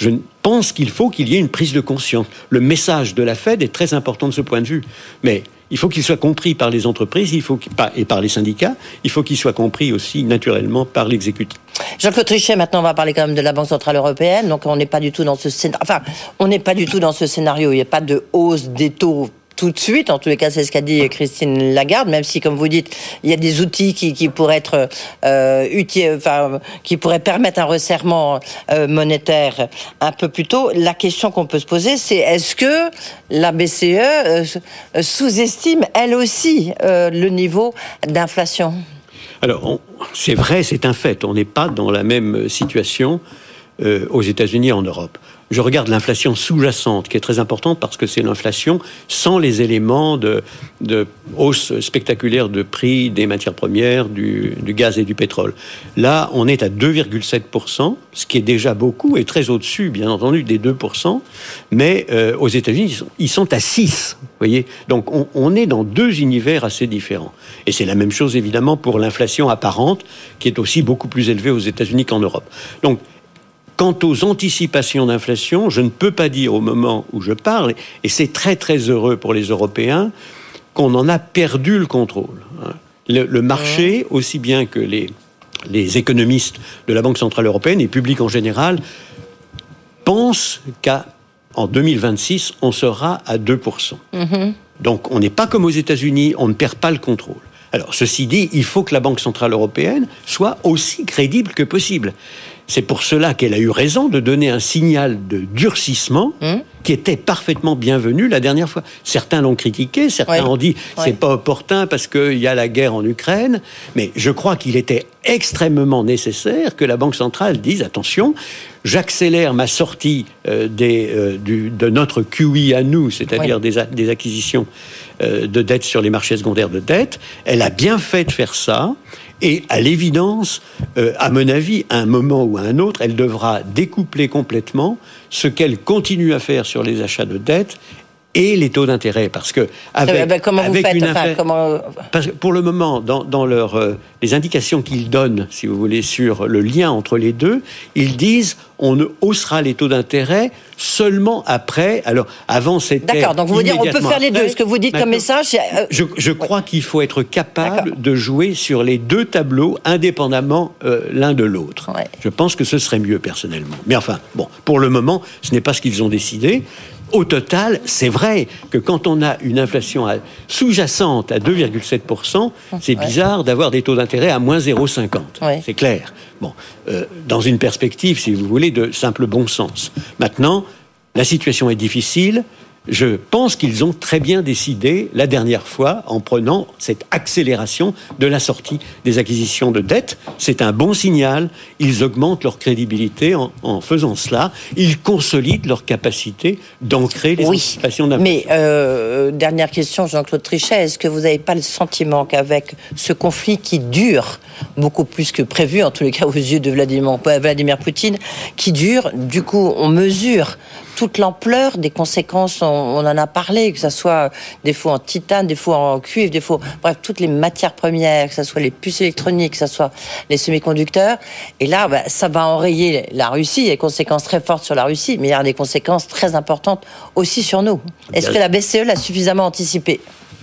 Je pense qu'il faut qu'il y ait une prise de conscience. Le message de la Fed est très important de ce point de vue. Mais il faut qu'il soit compris par les entreprises il faut et par les syndicats. Il faut qu'il soit compris aussi naturellement par l'exécutif. Jean-Claude Trichet, maintenant on va parler quand même de la Banque Centrale Européenne. Donc on n'est pas du tout dans ce. Enfin, on n'est pas du tout dans ce scénario. Il n'y a pas de hausse des taux tout de suite. En tous les cas, c'est ce qu'a dit Christine Lagarde, même si, comme vous dites, il y a des outils qui, pourraient être euh, permettre un resserrement euh, monétaire un peu plus tôt. La question qu'on peut se poser, c'est est-ce que la BCE euh, sous-estime elle aussi le niveau d'inflation? Alors, c'est vrai, c'est un fait. On n'est pas dans la même situation aux États-Unis et en Europe. Je regarde l'inflation sous-jacente, qui est très importante parce que c'est l'inflation sans les éléments de, hausse spectaculaire de prix des matières premières, du, du gaz et du pétrole. Là, on est à 2,7%, ce qui est déjà beaucoup et très au-dessus, bien entendu, des 2%. Mais euh, aux États-Unis, ils sont à 6. Voyez Donc, on, on est dans deux univers assez différents. Et c'est la même chose, évidemment, pour l'inflation apparente, qui est aussi beaucoup plus élevée aux États-Unis qu'en Europe. Donc, Quant aux anticipations d'inflation, je ne peux pas dire au moment où je parle, et c'est très très heureux pour les Européens, qu'on en a perdu le contrôle. hein. Le, le marché, aussi bien que les, les économistes de la Banque Centrale Européenne et public en général, pensent qu'en 2026, on sera à 2%. Donc on n'est pas comme aux États-Unis, on ne perd pas le contrôle. Alors, ceci dit, il faut que la Banque Centrale Européenne soit aussi crédible que possible. C'est pour cela qu'elle a eu raison de donner un signal de durcissement qui était parfaitement bienvenu la dernière fois. Certains l'ont critiqué, certains Ouais. ont dit Ouais. c'est pas opportun parce qu'il y a la guerre en Ukraine, mais je crois qu'il était extrêmement nécessaire que la Banque centrale dise attention, j'accélère ma sortie euh, des, euh, du- de notre QI à nous, c'est-à-dire Ouais. des acquisitions euh, de dettes sur les marchés secondaires de dettes. Elle a bien fait de faire ça. Et à l'évidence, euh, à mon avis, à un moment ou à un autre, elle devra découpler complètement ce qu'elle continue à faire sur les achats de dettes et les taux d'intérêt. Parce que avec, Eh ben, comment vous avec faites une enfin, affaire- comment... parce que pour le moment, dans, dans leur, euh, les indications qu'ils donnent, si vous voulez, sur le lien entre les deux, ils disent on ne haussera les taux d'intérêt seulement après. Alors, avant, c'était. D'accord, donc vous voulez dire on peut faire les deux. après. Ce que vous dites comme message, euh, je, je crois qu'il faut être capable de jouer sur les deux tableaux indépendamment euh, l'un de l'autre. Ouais. Je pense que ce serait mieux personnellement. Mais enfin, bon, pour le moment, ce n'est pas ce qu'ils ont décidé. Au total, c'est vrai que quand on a une inflation sous-jacente à 2,7%, c'est bizarre d'avoir des taux d'intérêt à moins 0,50. Ouais. C'est clair. Bon, euh, dans une perspective, si vous voulez, de simple bon sens. Maintenant, la situation est difficile. Je pense qu'ils ont très bien décidé la dernière fois en prenant cette accélération de la sortie des acquisitions de dettes. C'est un bon signal. Ils augmentent leur crédibilité en, en faisant cela. Ils consolident leur capacité d'ancrer les oui. anticipations. Mais euh, dernière question, Jean-Claude Trichet, est-ce que vous n'avez pas le sentiment qu'avec ce conflit qui dure beaucoup plus que prévu, en tous les cas aux yeux de Vladimir, Vladimir Poutine, qui dure, du coup, on mesure toute l'ampleur des conséquences, on, en a parlé, que ce soit des fois en titane, des fois en cuivre, des fois, bref, toutes les matières premières, que ce soit les puces électroniques, que ce soit les semi-conducteurs. Et là, bah, ça va enrayer la Russie, il des conséquences très fortes sur la Russie, mais il y a des conséquences très importantes aussi sur nous. Est-ce que la BCE l'a suffisamment anticipé?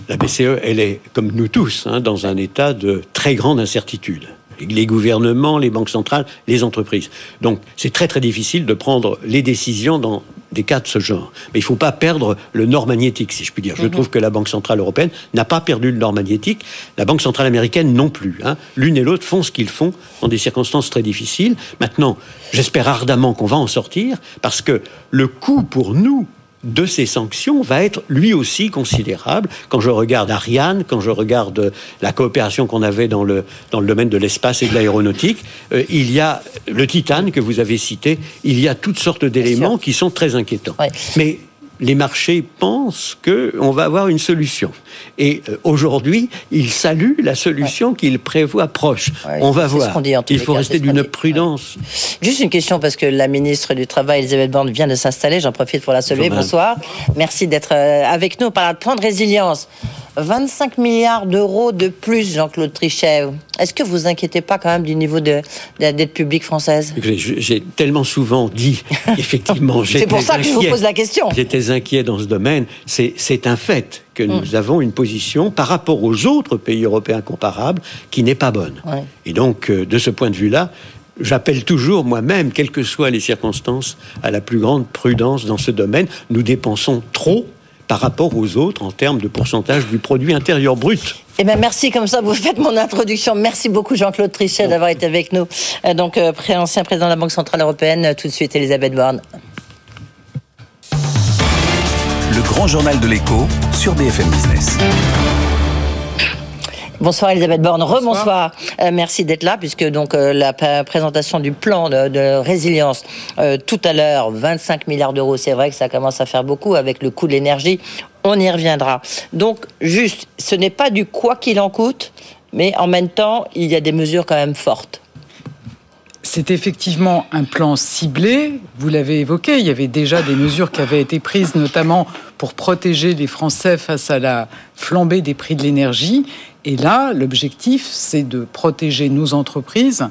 La BCE, elle est, comme nous tous, hein, dans un état de très grande incertitude. Les gouvernements, les banques centrales, les entreprises. Donc, c'est très très difficile de prendre les décisions dans des cas de ce genre. Mais il ne faut pas perdre le nord magnétique, si je puis dire. Je trouve que la Banque centrale européenne n'a pas perdu le nord magnétique. La Banque centrale américaine non plus. hein. L'une et l'autre font ce qu'ils font dans des circonstances très difficiles. Maintenant, j'espère ardemment qu'on va en sortir parce que le coût pour nous de ces sanctions va être lui aussi considérable. Quand je regarde Ariane, quand je regarde la coopération qu'on avait dans le, dans le domaine de l'espace et de l'aéronautique, euh, il y a le titane que vous avez cité, il y a toutes sortes d'éléments qui sont très inquiétants. Ouais. Mais les marchés pensent qu'on va avoir une solution. Et euh, aujourd'hui, ils saluent la solution qu'ils prévoient proche. Ouais, On va voir. qu'on dit Il faut cas, rester d'une prudence. Juste une question, parce que la ministre du Travail, Elisabeth Borne, vient de s'installer. J'en profite pour la saluer. Bonsoir. Merci d'être euh, avec nous. On parle de plan de résilience. 25 milliards d'euros de plus, Jean-Claude Trichet. Est-ce que vous inquiétez pas quand même du niveau de, de la dette publique française? J'ai tellement souvent dit, effectivement, C'est pour ça que je vous pose la question. J'étais inquiet dans ce domaine. C'est un fait que Mm. nous avons une position par rapport aux autres pays européens comparables qui n'est pas bonne. Ouais. Et donc, euh, de ce point de vue-là, j'appelle toujours moi-même, quelles que soient les circonstances, à la plus grande prudence dans ce domaine. Nous dépensons trop par rapport aux autres en termes de pourcentage du produit intérieur brut. Eh bien, merci, comme ça, vous faites mon introduction. Merci beaucoup, Jean-Claude Trichet, d'avoir été avec nous. Euh, Donc, euh, ancien président de la Banque Centrale Européenne, tout de suite, Elisabeth Borne. Grand journal de l'écho sur BFM Business. Bonsoir Elisabeth Borne, rebonsoir. Euh, merci d'être là puisque donc euh, la présentation du plan de, résilience euh, tout à l'heure, 25 milliards d'euros, c'est vrai que ça commence à faire beaucoup avec le coût de l'énergie. On y reviendra. Donc juste, ce n'est pas du quoi qu'il en coûte, mais en même temps, il y a des mesures quand même fortes. C'est effectivement un plan ciblé. Vous l'avez évoqué, il y avait déjà des mesures qui avaient été prises, notamment pour protéger les Français face à la flambée des prix de l'énergie. Et là, l'objectif, c'est de protéger nos entreprises,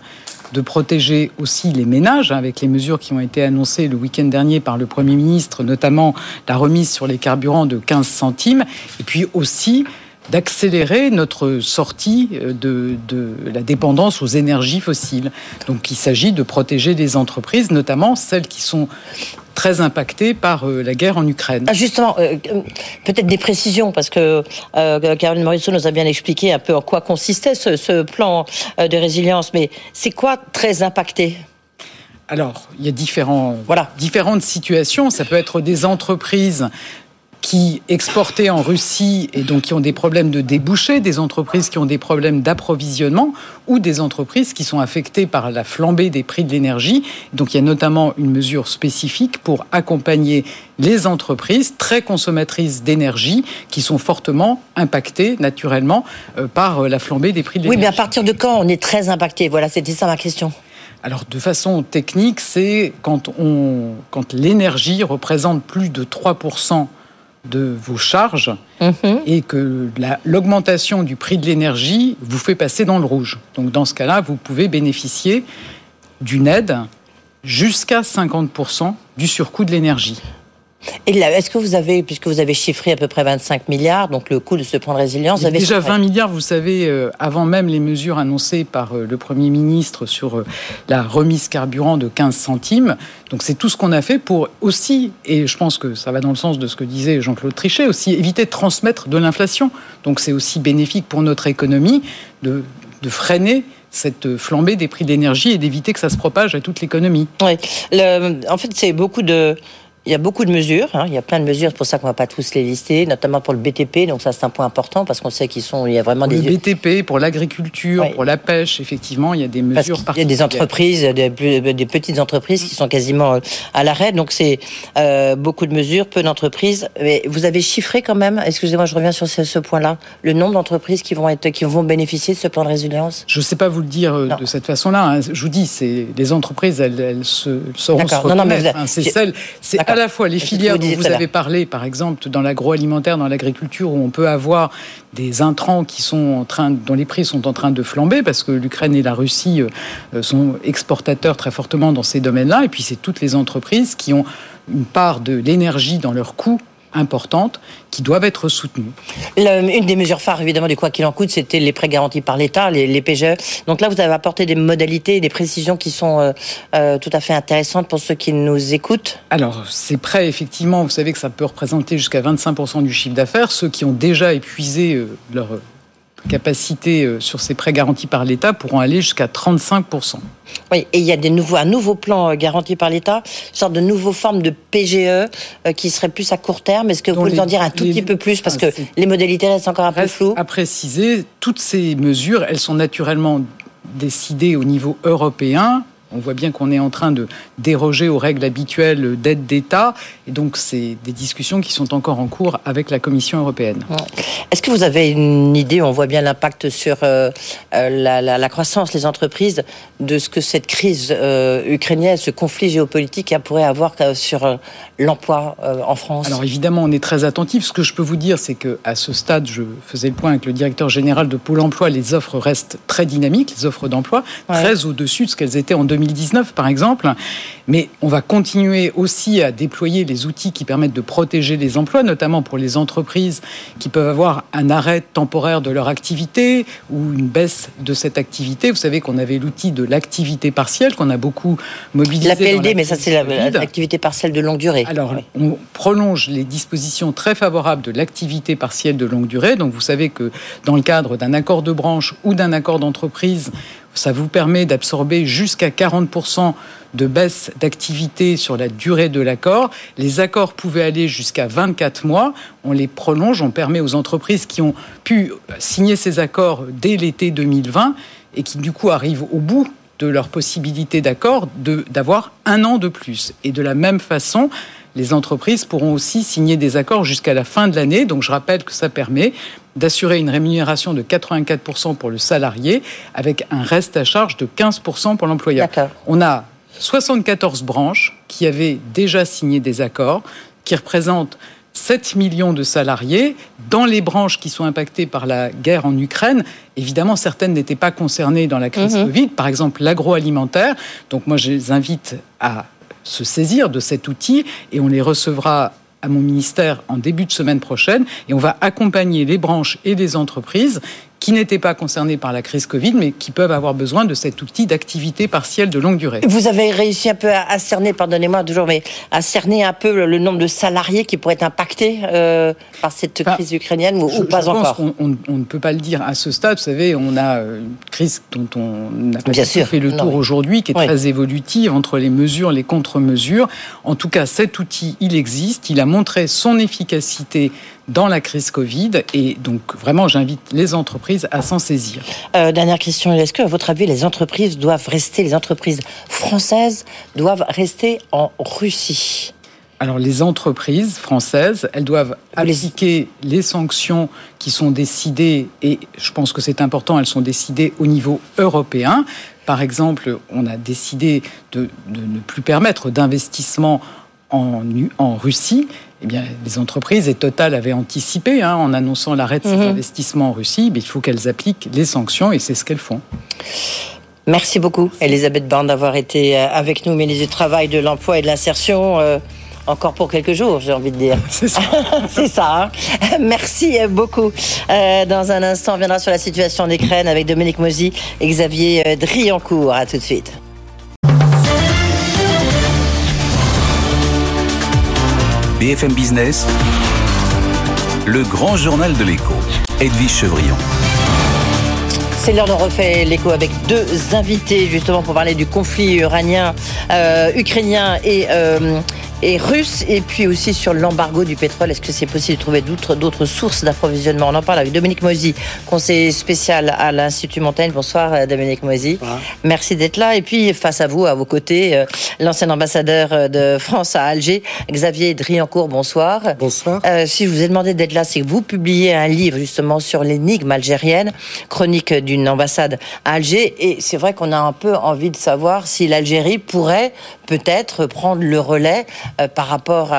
de protéger aussi les ménages, hein, avec les mesures qui ont été annoncées le week-end dernier par le Premier ministre, notamment la remise sur les carburants de 15 centimes, et puis aussi d'accélérer notre sortie euh, de, la dépendance aux énergies fossiles. Donc il s'agit de protéger les entreprises, notamment celles qui sont très impactées par euh, la guerre en Ukraine. Ah, justement, euh, peut-être des précisions, parce que Caroline Morisseau nous a bien expliqué un peu en quoi consistait ce, plan de résilience, mais c'est quoi très impacté? Alors, il y a différents, voilà. différentes situations. Ça peut être des entreprises qui exportaient en Russie et donc qui ont des problèmes de débouchés, des entreprises qui ont des problèmes d'approvisionnement ou des entreprises qui sont affectées par la flambée des prix de l'énergie. Donc il y a notamment une mesure spécifique pour accompagner les entreprises très consommatrices d'énergie qui sont fortement impactées naturellement euh, par euh, la flambée des prix de l'énergie. Oui, mais à partir de quand on est très impacté? Voilà, c'était ça ma question. Alors, de façon technique, c'est quand, on, quand l'énergie représente plus de 3% de vos charges mhm. et que l'augmentation du prix de l'énergie vous fait passer dans le rouge. Donc dans ce cas-là, vous pouvez bénéficier d'une aide jusqu'à 50% du surcoût de l'énergie. Et est-ce que vous avez, puisque vous avez chiffré à peu près 25 milliards, donc le coût de ce plan de résilience, vous avez déjà 20 milliards, vous savez, euh, avant même les mesures annoncées par euh, le Premier ministre sur euh, la remise carburant de 15 centimes. Donc c'est tout ce qu'on a fait pour aussi, et je pense que ça va dans le sens de ce que disait Jean-Claude Trichet, aussi éviter de transmettre de l'inflation. Donc c'est aussi bénéfique pour notre économie de, de freiner cette flambée des prix d'énergie et d'éviter que ça se propage à toute l'économie. Oui, en fait, c'est beaucoup de il y a beaucoup de mesures, hein. il y a plein de mesures, c'est pour ça qu'on ne va pas tous les lister, notamment pour le BTP, donc ça c'est un point important parce qu'on sait qu'ils sont, il y a vraiment des... Le BTP, pour l'agriculture, pour la pêche, effectivement, il y a des mesures parce Il y a des entreprises, des, des, petites entreprises qui sont quasiment euh, à l'arrêt, donc c'est euh, beaucoup de mesures, peu d'entreprises. Mais vous avez chiffré quand même, excusez-moi, je reviens sur ce, point-là, le nombre d'entreprises qui vont être, qui vont bénéficier de ce plan de résilience? Je ne sais pas vous le dire euh, de cette façon-là. Hein. Je vous dis, les entreprises, elles, se, sauront se reconnaître. Hein. C'est celle, c'est à la fois les filières dont vous avez parlé, par exemple, dans l'agroalimentaire, dans l'agriculture, où on peut avoir des intrants qui sont en train, dont les prix sont en train de flamber, parce que l'Ukraine et la Russie euh, sont exportateurs très fortement dans ces domaines-là. Et puis c'est toutes les entreprises qui ont une part de l'énergie dans leurs coûts importantes qui doivent être soutenues. une des mesures phares, évidemment, du quoi qu'il en coûte, c'était les prêts garantis par l'État, les, PGE. Donc là, vous avez apporté des modalités, des précisions qui sont euh, euh, tout à fait intéressantes pour ceux qui nous écoutent. Alors, ces prêts, effectivement, vous savez que ça peut représenter jusqu'à 25% du chiffre d'affaires. Ceux qui ont déjà épuisé euh, leur capacité euh, sur ces prêts garantis par l'État pourront aller jusqu'à 35%. Oui, et il y a des nouveaux, un nouveau plan euh, garanti par l'État, une sorte de nouvelle forme de PGE euh, qui serait plus à court terme. Est-ce que vous pouvez nous en dire un tout petit peu plus? Parce ah, que les modalités restent encore un peu floues. À préciser, toutes ces mesures, elles sont naturellement décidées au niveau européen on voit bien qu'on est en train de déroger aux règles habituelles d'aide d'État. Et donc, c'est des discussions qui sont encore en cours avec la Commission européenne. Est-ce que vous avez une idée, on voit bien l'impact sur euh, euh, la, croissance, les entreprises, de ce que cette crise euh, ukrainienne, ce conflit géopolitique pourrait avoir sur l'emploi en France? Alors évidemment, on est très attentif. Ce que je peux vous dire, c'est qu'à ce stade, je faisais le point avec le directeur général de Pôle emploi, les offres restent très dynamiques, les offres d'emploi, très au-dessus de ce qu'elles étaient en 2000 2019, par exemple. Mais on va continuer aussi à déployer les outils qui permettent de protéger les emplois, notamment pour les entreprises qui peuvent avoir un arrêt temporaire de leur activité ou une baisse de cette activité. Vous savez qu'on avait l'outil de l'activité partielle qu'on a beaucoup mobilisé. La PLD, mais ça c'est l'activité partielle de longue durée. Alors, on prolonge les dispositions très favorables de l'activité partielle de longue durée. Donc, vous savez que dans le cadre d'un accord de branche ou d'un accord d'entreprise, ça vous permet d'absorber jusqu'à 40% de baisse d'activité sur la durée de l'accord. Les accords pouvaient aller jusqu'à 24 mois. On les prolonge, on permet aux entreprises qui ont pu signer ces accords dès l'été 2020 et qui du coup arrivent au bout de leur possibilité d'accord d'avoir un an de plus. Et de la même façon, les entreprises pourront aussi signer des accords jusqu'à la fin de l'année. Donc je rappelle que ça permet d'assurer une rémunération de 84% pour le salarié avec un reste à charge de 15% pour l'employeur. On a 74 branches qui avaient déjà signé des accords qui représentent 7 millions de salariés dans les branches qui sont impactées par la guerre en Ukraine. Évidemment, certaines n'étaient pas concernées dans la crise mhm. Covid, par exemple l'agroalimentaire. Donc moi, je les invite à se saisir de cet outil et on les recevra à mon ministère en début de semaine prochaine et on va accompagner les branches et les entreprises qui n'étaient pas concernés par la crise Covid, mais qui peuvent avoir besoin de cet outil d'activité partielle de longue durée. Vous avez réussi un peu à, cerner, pardonnez-moi toujours, mais à cerner un peu le, nombre de salariés qui pourraient être impactés euh, par cette crise ukrainienne ou, pas je encore pense on, on, ne peut pas le dire à ce stade. Vous savez, on a une crise dont on n'a pas fait le tour aujourd'hui, qui est très évolutive entre les mesures, les contre-mesures. En tout cas, cet outil, il existe. Il a montré son efficacité dans la crise Covid. Et donc, vraiment, j'invite les entreprises à s'en saisir. Euh, dernière question, est-ce que, à votre avis, les entreprises doivent rester, les entreprises françaises doivent rester en Russie? Alors les entreprises françaises, elles doivent appliquer les sanctions qui sont décidées, et je pense que c'est important, elles sont décidées au niveau européen. Par exemple, on a décidé de, ne plus permettre d'investissement en, en Russie, eh bien, les entreprises, et Total avait anticipé hein, en annonçant l'arrêt de ces mhm. investissements en Russie, mais il faut qu'elles appliquent les sanctions et c'est ce qu'elles font. Merci beaucoup, Elisabeth Borne, d'avoir été euh, avec nous, ministre du Travail, de l'Emploi et de l'Insertion. Euh, encore pour quelques jours, j'ai envie de dire. C'est ça. Ça. Hein. Merci beaucoup. Euh, dans un instant, on viendra sur la situation en Ukraine avec Dominique Mozy et Xavier Driancourt. À tout de suite. BFM Business, le grand journal de l'écho, Edwige Chevrillon. C'est l'heure de refait l'écho avec deux invités justement pour parler du conflit iranien, euh, ukrainien et euh, et russe, et puis aussi sur l'embargo du pétrole. Est-ce que c'est possible de trouver d'autres sources d'approvisionnement? On en parle avec Dominique Moisy, conseiller spécial à l'Institut Montaigne. Bonsoir euh, Dominique Moisy. Merci d'être là. Et puis face à vous, à vos côtés, euh, l'ancien ambassadeur euh, de France à Alger, Xavier Driancourt. Bonsoir. Bonsoir. si je vous ai demandé d'être là, c'est que vous publiez un livre justement sur l'énigme algérienne, chronique d'une ambassade à Alger. Et c'est vrai qu'on a un peu envie de savoir si l'Algérie pourrait peut-être prendre le relais par rapport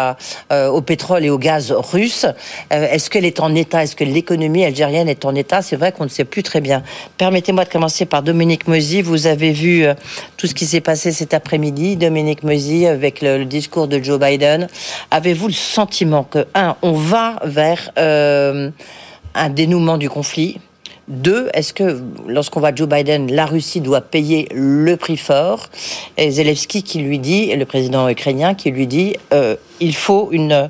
euh, au pétrole et au gaz russe. Euh, est-ce qu'elle est en état? Est-ce que l'économie algérienne est en état? C'est vrai qu'on ne sait plus très bien. Permettez-moi de commencer par Dominique Moisy. Vous avez vu tout ce qui s'est passé cet après-midi, Dominique Moisy, avec le, discours de Joe Biden. Avez-vous le sentiment que, un, on va vers un dénouement du conflit? Deux, est-ce que lorsqu'on voit Joe Biden, la Russie doit payer le prix fort? Et Zelensky qui lui dit, le président ukrainien qui lui dit, euh, il faut une,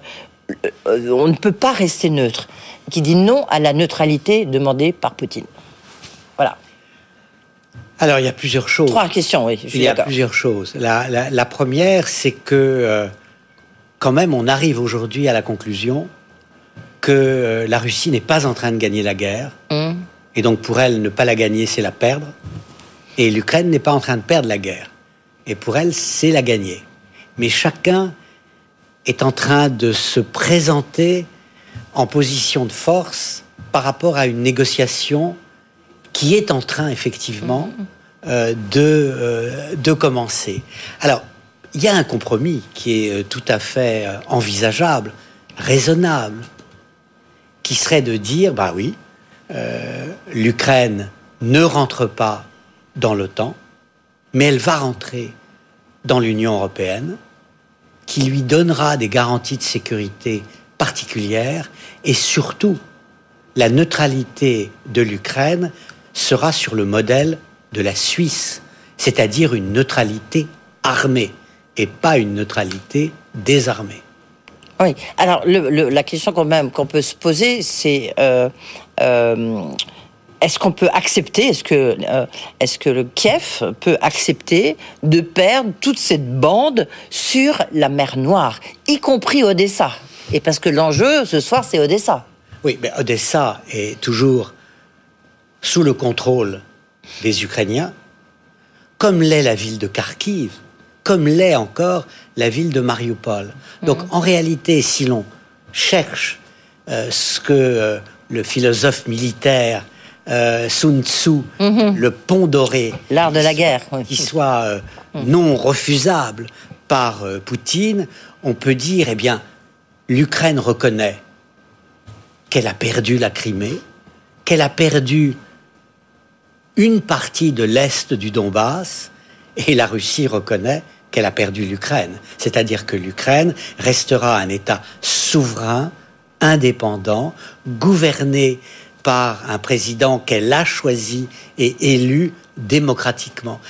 euh, on ne peut pas rester neutre, qui dit non à la neutralité demandée par Poutine. Voilà. Alors il y a plusieurs choses. Trois questions, oui. il y a plusieurs choses. La, première, c'est que euh, quand même, on arrive aujourd'hui à la conclusion que la Russie n'est pas en train de gagner la guerre. Hum. Et donc pour elle, ne pas la gagner, c'est la perdre. Et l'Ukraine n'est pas en train de perdre la guerre. Et pour elle, c'est la gagner. Mais chacun est en train de se présenter en position de force par rapport à une négociation qui est en train effectivement euh, de, euh, de commencer. Alors, il y a un compromis qui est euh, tout à fait envisageable, raisonnable, qui serait de dire, bah oui, euh, l'Ukraine ne rentre pas dans l'OTAN, mais elle va rentrer dans l'Union européenne, qui lui donnera des garanties de sécurité particulières, et surtout, la neutralité de l'Ukraine sera sur le modèle de la Suisse, c'est-à-dire une neutralité armée, et pas une neutralité désarmée. Oui. Alors, la question quand même qu'on peut se poser, c'est euh, est-ce qu'on peut accepter, est-ce que, euh, est-ce que le Kiev peut accepter de perdre toute cette bande sur la mer Noire, y compris Odessa? Et parce que l'enjeu ce soir, c'est Odessa. Oui, mais Odessa est toujours sous le contrôle des Ukrainiens, comme l'est la ville de Kharkiv, comme l'est encore la ville de Mariupol. Donc en réalité, si l'on cherche euh, ce que euh, le philosophe militaire euh, Sun Tzu, le pont doré, L'art de la guerre. qui soit euh, non refusable par euh, Poutine, on peut dire, eh bien, l'Ukraine reconnaît qu'elle a perdu la Crimée, qu'elle a perdu une partie de l'Est du Donbass, et la Russie reconnaît qu'elle a perdu l'Ukraine. C'est-à-dire que l'Ukraine restera un État souverain, indépendant, gouverné par un président qu'elle a choisi et élu démocratiquement.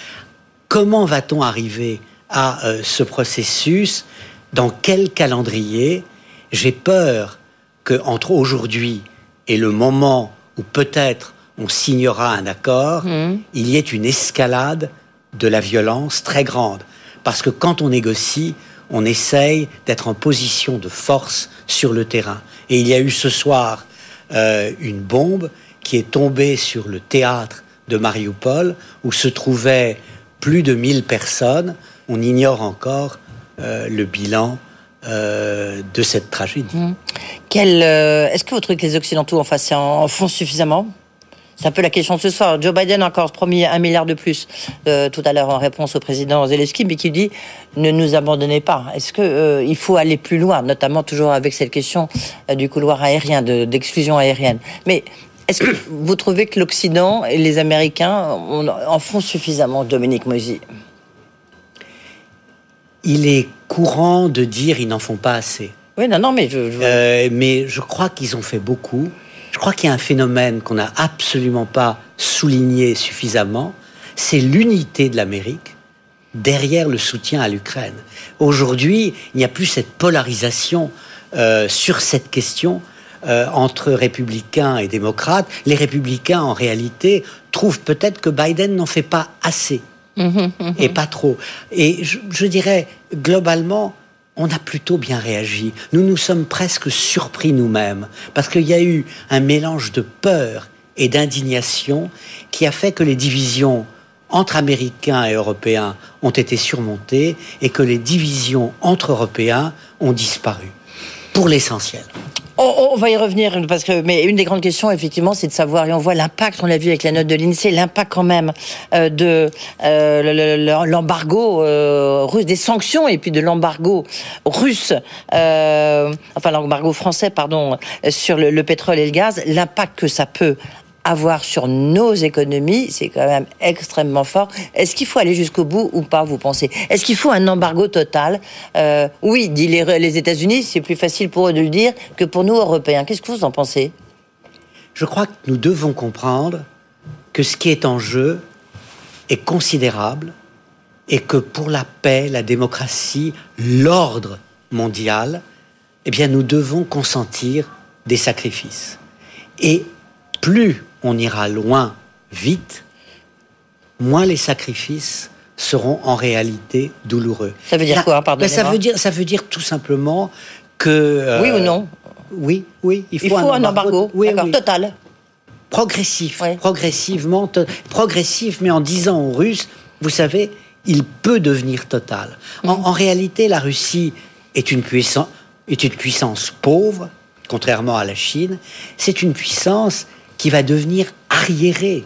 Comment va-t-on arriver à euh, ce processus? Dans quel calendrier? J'ai peur que entre aujourd'hui et le moment où peut-être on signera un accord, il y ait une escalade de la violence très grande. Parce que quand on négocie, on essaye d'être en position de force sur le terrain. Et il y a eu ce soir euh, une bombe qui est tombée sur le théâtre de Mariupol, où se trouvaient plus de 1000 personnes. On ignore encore euh, le bilan euh, de cette tragédie. Euh, est-ce que vous trouvez que les Occidentaux en, en, en font suffisamment? C'est un peu la question de ce soir. Joe Biden a encore promis un milliard de plus euh, tout à l'heure en réponse au président Zelensky, mais qui dit ne nous abandonnez pas. Est-ce que euh, il faut aller plus loin, notamment toujours avec cette question euh, du couloir aérien, de- d'exclusion aérienne? Mais est-ce que vous trouvez que l'Occident et les Américains en font suffisamment, Dominique Moisy? Il est courant de dire ils n'en font pas assez. Oui, non, non, mais je, je- mais je crois qu'ils ont fait beaucoup. Je crois qu'il y a un phénomène qu'on n'a absolument pas souligné suffisamment, c'est l'unité de l'Amérique derrière le soutien à l'Ukraine. Aujourd'hui, il n'y a plus cette polarisation euh, sur cette question euh, entre républicains et démocrates. Les républicains, en réalité, trouvent peut-être que Biden n'en fait pas assez et pas trop. Et je, je dirais, globalement, on a plutôt bien réagi. Nous nous sommes presque surpris nous-mêmes, parce qu'il y a eu un mélange de peur et d'indignation qui a fait que les divisions entre Américains et Européens ont été surmontées et que les divisions entre Européens ont disparu, pour l'essentiel. On, on va y revenir parce que mais une des grandes questions effectivement c'est de savoir et on voit l'impact on l'a vu avec la note de l'Insee l'impact quand même euh, de euh, le- le- le- l'embargo euh, russe des sanctions et puis de l'embargo russe enfin l'embargo français pardon sur le, le pétrole et le gaz l'impact que ça peut avoir sur nos économies, c'est quand même extrêmement fort. Est-ce qu'il faut aller jusqu'au bout ou pas, vous pensez? Est-ce qu'il faut un embargo total? Euh, Oui, dit les, États-Unis, c'est plus facile pour eux de le dire que pour nous, Européens. Qu'est-ce que vous en pensez? Je crois que nous devons comprendre que ce qui est en jeu est considérable et que pour la paix, la démocratie, l'ordre mondial, eh bien, nous devons consentir des sacrifices. Et plus on ira loin vite, moins les sacrifices seront en réalité douloureux. Ça veut dire Là- quoi, ben, pardonnez-moi ça veut dire, ça veut dire tout simplement que euh, Oui ou non Oui, oui, il faut, Il faut un embargo, oui total. progressif, progressivement, progressif, mais en disant aux Russes, vous savez, il peut devenir total. En, en réalité, la Russie est une puissance, est une puissance pauvre, contrairement à la Chine. C'est une puissance qui va devenir arriérée,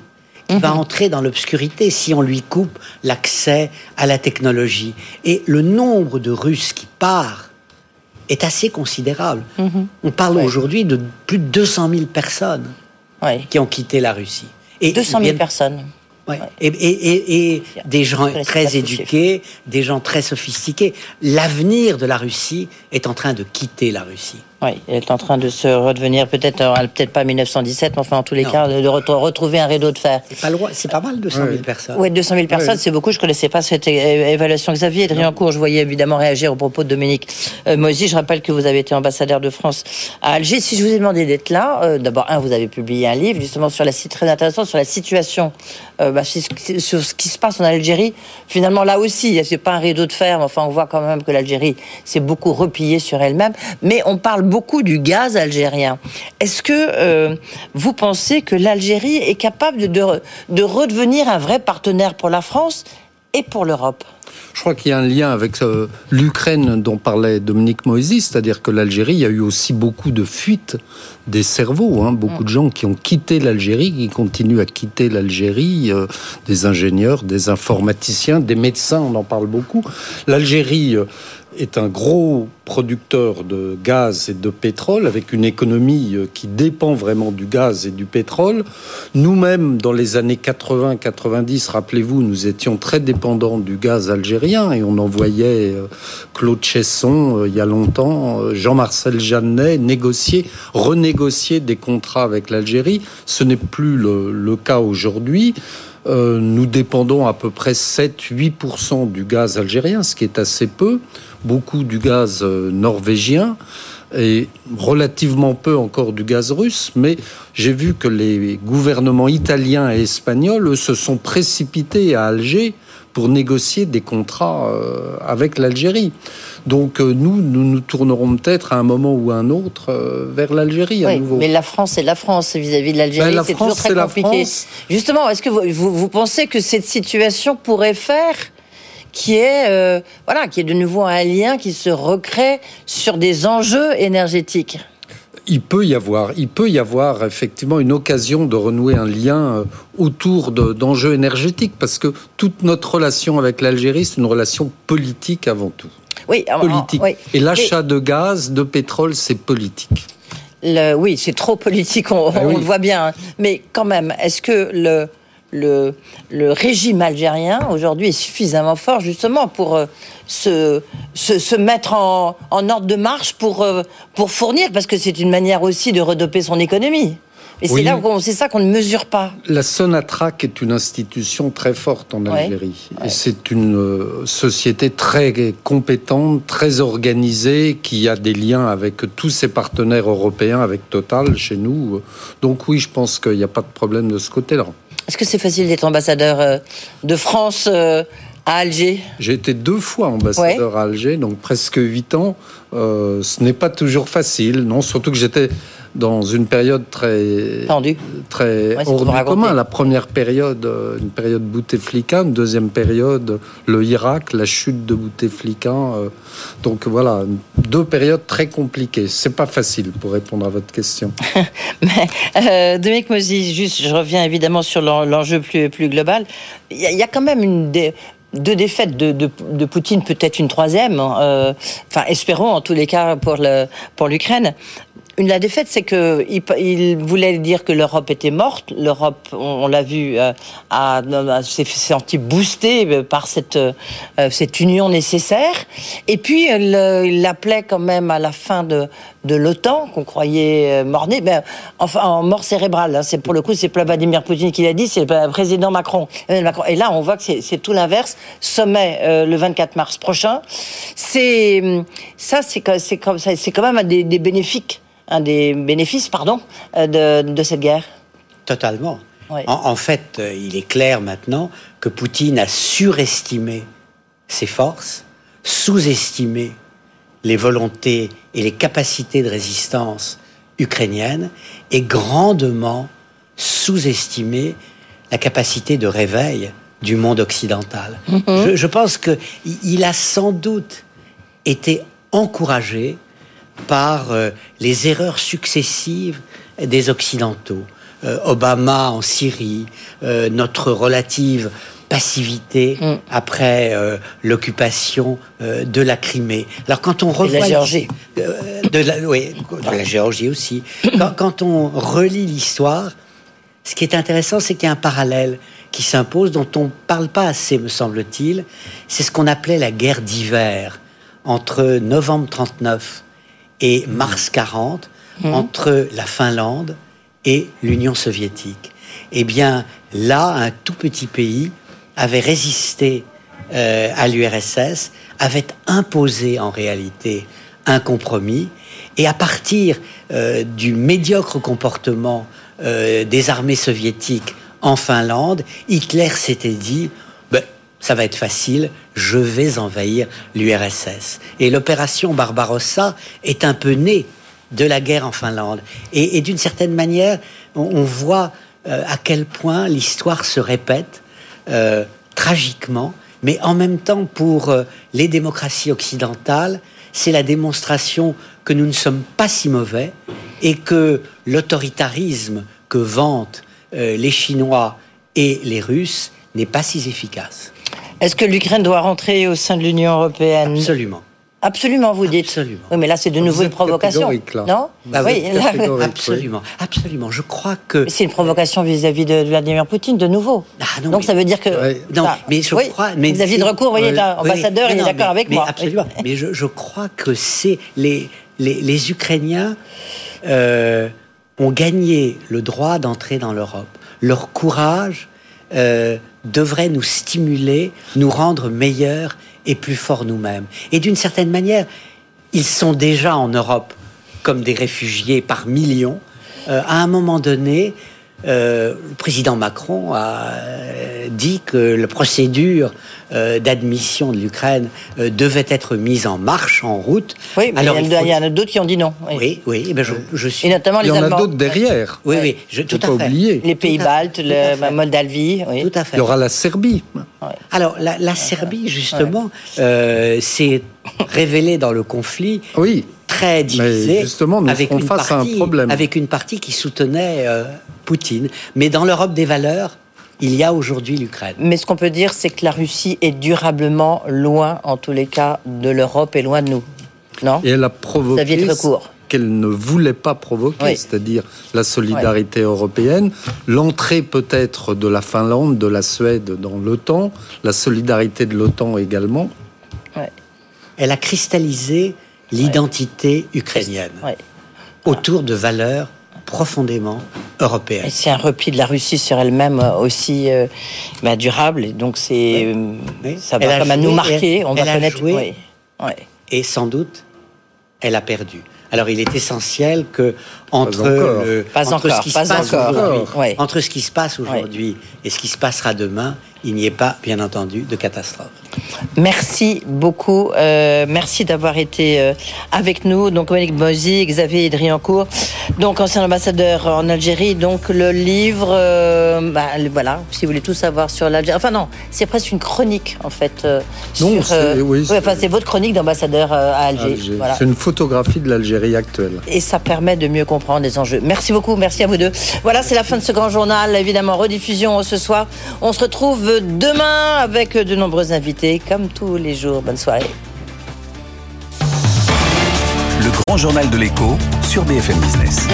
qui va entrer dans l'obscurité si on lui coupe l'accès à la technologie. Et le nombre de Russes qui part est assez considérable. On parle Ouais. aujourd'hui de plus de 200 000 personnes qui ont quitté la Russie. Et 200 000 bien- personnes. ouais. Et, et- et- et des gens très éduqués, des gens très sophistiqués. L'avenir de la Russie est en train de quitter la Russie. Oui, elle est en train de se redevenir, peut-être peut-être pas 1917, mais enfin en tous les cas, de, retrouver un rideau de fer. C'est pas, c'est pas mal, 200 000 personnes. Oui, 200 000 personnes, c'est beaucoup. Je connaissais pas cette évaluation. Xavier Driancourt, je voyais évidemment réagir au propos de Dominique euh, Moisy. Je rappelle que vous avez été ambassadeur de France à Alger. Si je vous ai demandé d'être là, euh, d'abord, un, vous avez publié un livre justement sur la très intéressant sur la situation, euh, bah, sur ce qui se passe en Algérie. Finalement, là aussi, c'est pas un rideau de fer, mais enfin, on voit quand même que l'Algérie s'est beaucoup repliée sur elle-même. Mais on parle beaucoup du gaz algérien. Est-ce que euh, vous pensez que l'Algérie est capable de, de redevenir un vrai partenaire pour la France et pour l'Europe je crois qu'il y a un lien avec euh, l'Ukraine dont parlait Dominique Moïse, c'est-à-dire que l'Algérie, il y a eu aussi beaucoup de fuites des cerveaux, hein, beaucoup de gens qui ont quitté l'Algérie, qui continuent à quitter l'Algérie, euh, des ingénieurs, des informaticiens, des médecins, on en parle beaucoup. L'Algérie est un gros producteur de gaz et de pétrole, avec une économie euh, qui dépend vraiment du gaz et du pétrole. Nous-mêmes, dans les années 80-90, rappelez-vous, nous étions très dépendants du gaz algérien et on envoyait euh, Claude Chesson, euh, il y a longtemps, Jean-Marcel Jeannet, négocier, renégocier des contrats avec l'Algérie. Ce n'est plus le, cas aujourd'hui. nous dépendons à peu près 7-8% du gaz algérien, ce qui est assez peu beaucoup du gaz euh, norvégien et relativement peu encore du gaz russe, mais j'ai vu que les gouvernements italiens et espagnols se sont précipités à Alger pour négocier des contrats euh, avec l'Algérie. Donc euh, nous, nous nous tournerons peut-être à un moment ou à un autre vers l'Algérie à nouveau. Mais la France, c'est la France vis-à-vis de l'Algérie, ben, c'est toujours très compliqué. Justement, est-ce que vous, vous pensez que cette situation pourrait faire qui est euh, voilà, qui est de nouveau un lien qui se recrée sur des enjeux énergétiques. Il peut y avoir, il peut y avoir effectivement une occasion de renouer un lien euh, autour d'enjeux énergétiques, parce que toute notre relation avec l'Algérie, c'est une relation politique avant tout. Oui, politique. Et l'achat de gaz, de pétrole, c'est politique. Le, oui, c'est trop politique, on, ah on le voit bien. Hein. Mais quand même, est-ce que le, le, le régime algérien aujourd'hui est suffisamment fort justement pour euh, se, se, mettre en, en, ordre de marche pour, euh, pour fournir, parce que c'est une manière aussi de redoper son économie. Et c'est là c'est ça qu'on ne mesure pas. La Sonatrach est une institution très forte en Algérie. Et c'est une euh, société très compétente, très organisée, qui a des liens avec tous ses partenaires européens, avec Total chez nous. Donc oui, je pense qu'il n'y a pas de problème de ce côté-là. Est-ce que c'est facile d'être ambassadeur euh, de France euh, à Alger? J'ai été deux fois ambassadeur à Alger, donc presque huit ans. Euh, ce n'est pas toujours facile, non Surtout que j'étais dans une période très tendue, très hors du commun. La première période, euh, une période Bouteflika, une deuxième période, le Irak, la chute de Bouteflika. Euh. donc voilà, deux périodes très compliquées. C'est pas facile pour répondre à votre question. Mais euh, Dominique Mosi, juste, je reviens évidemment sur l'enjeu plus plus global. Il y, a quand même une deux défaites de, de, Poutine, peut-être une troisième. Hein, enfin, espérons en tous les cas pour le pour la défaite, c'est que il, voulait dire que l'Europe était morte. L'Europe, on, l'a vu, euh, s'est senti boostée par cette euh, cette union nécessaire. Et puis il l'appelait quand même à la fin de l'OTAN qu'on croyait euh, morné, ben, enfin en mort cérébrale. Hein. C'est pour le coup, c'est pas Vladimir Poutine qui l'a dit, c'est le président Macron. Et là, on voit que c'est tout l'inverse. Sommet le 24 mars prochain. C'est ça, c'est c'est quand même des, des bénéfiques un des bénéfices, pardon, euh, de, cette guerre Totalement. En, fait, euh, il est clair maintenant que Poutine a surestimé ses forces, sous-estimé les volontés et les capacités de résistance ukrainiennes et grandement sous-estimé la capacité de réveil du monde occidental. Je, je, pense qu'il a sans doute été encouragé par euh, les erreurs successives des Occidentaux. Euh, Obama en Syrie, euh, notre relative passivité mm. après l'occupation de la Crimée. Alors quand on revoit la Géorgie, de la, oui, dans la Géorgie aussi, quand, quand on relit l'histoire, ce qui est intéressant, c'est qu'il y a un parallèle qui s'impose, dont on ne parle pas assez, me semble-t-il. C'est ce qu'on appelait la guerre d'hiver entre novembre 39 et mars 40 mmh. entre la Finlande et l'Union soviétique. Eh bien, là, un tout petit pays avait résisté euh, à l'URSS, avait imposé en réalité un compromis, et à partir euh, du médiocre comportement euh, des armées soviétiques en Finlande, Hitler s'était dit ça va être facile, je vais envahir l'URSS. Et l'opération Barbarossa est un peu née de la guerre en Finlande. Et, d'une certaine manière, on, voit euh, à quel point l'histoire se répète euh, tragiquement, mais en même temps pour euh, les démocraties occidentales, c'est la démonstration que nous ne sommes pas si mauvais et que l'autoritarisme que vantent les Chinois et les Russes n'est pas si efficace. Est-ce que l'Ukraine doit rentrer au sein de l'Union européenne Absolument. Absolument, vous dites. Absolument. Oui, mais là, c'est de nouveau une provocation. Non bah oui, absolument, absolument. Je crois que c'est une provocation vis-à-vis de Vladimir Poutine, de nouveau. Ah, non, Donc ça veut dire que non, mais je crois. Mais vis-à-vis de recours, vous voyez, l'ambassadeur, il est d'accord avec moi. Absolument. mais je, je, crois que c'est les, les, les Ukrainiens euh, ont gagné le droit d'entrer dans l'Europe. Leur courage euh, devrait nous stimuler, nous rendre meilleurs et plus forts nous-mêmes. Et d'une certaine manière, ils sont déjà en Europe comme des réfugiés par millions. Euh, à un moment donné, euh, le président Macron a euh, dit que la procédure euh, d'admission de l'Ukraine devait être mise en marche, en route. Oui, mais Alors, il, y en a d'autres qui ont dit non. Oui, oui, eh ben, je, suis... Et notamment les Il y en a d'autres derrière. Oui, oui, je, tout à fait. Les pays baltes, la Moldavie. Oui. Tout à fait. Il y aura la Serbie. Alors, la, la Serbie, justement, s'est révélée dans le conflit. Oui très divisé, justement, avec, une partie, un problème. avec une partie qui soutenait euh, Poutine. Mais dans l'Europe des valeurs, il y a aujourd'hui l'Ukraine. Mais ce qu'on peut dire, c'est que la Russie est durablement loin, en tous les cas, de l'Europe et loin de nous. Non? Et elle a provoqué qu'elle ne voulait pas provoquer, c'est-à-dire la solidarité européenne, l'entrée peut-être de la Finlande, de la Suède dans l'OTAN, la solidarité de l'OTAN également. Elle a cristallisé l'identité ukrainienne autour de valeurs profondément européennes. C'est un repli de la Russie sur elle-même euh, aussi euh, bah, durable, et donc c'est euh, ça va comme à nous marquer. on va connaître. Joué, Et sans doute, elle a perdu. Alors il est essentiel que entre, le, entre ce qui se passe aujourd'hui, entre ce qui se passe aujourd'hui et ce qui se passera demain, il n'y ait pas, bien entendu, de catastrophe. Merci beaucoup. Euh, merci d'avoir été euh, avec nous. Donc, Monique Mozy, Xavier Driancourt, donc ancien ambassadeur en Algérie. Donc, le livre, euh, bah, voilà, si vous voulez tout savoir sur l'Algérie. Enfin, non, c'est presque une chronique, en fait. non, c'est oui, enfin, votre chronique d'ambassadeur à Alger. C'est une photographie de l'Algérie actuelle. Et ça permet de mieux comprendre les enjeux. Merci beaucoup. Merci à vous deux. Voilà, c'est la fin de ce grand journal. Évidemment, rediffusion ce soir. On se retrouve demain avec de nombreux invités, comme tous les jours. Bonne soirée. Le grand journal de l'écho sur BFM Business.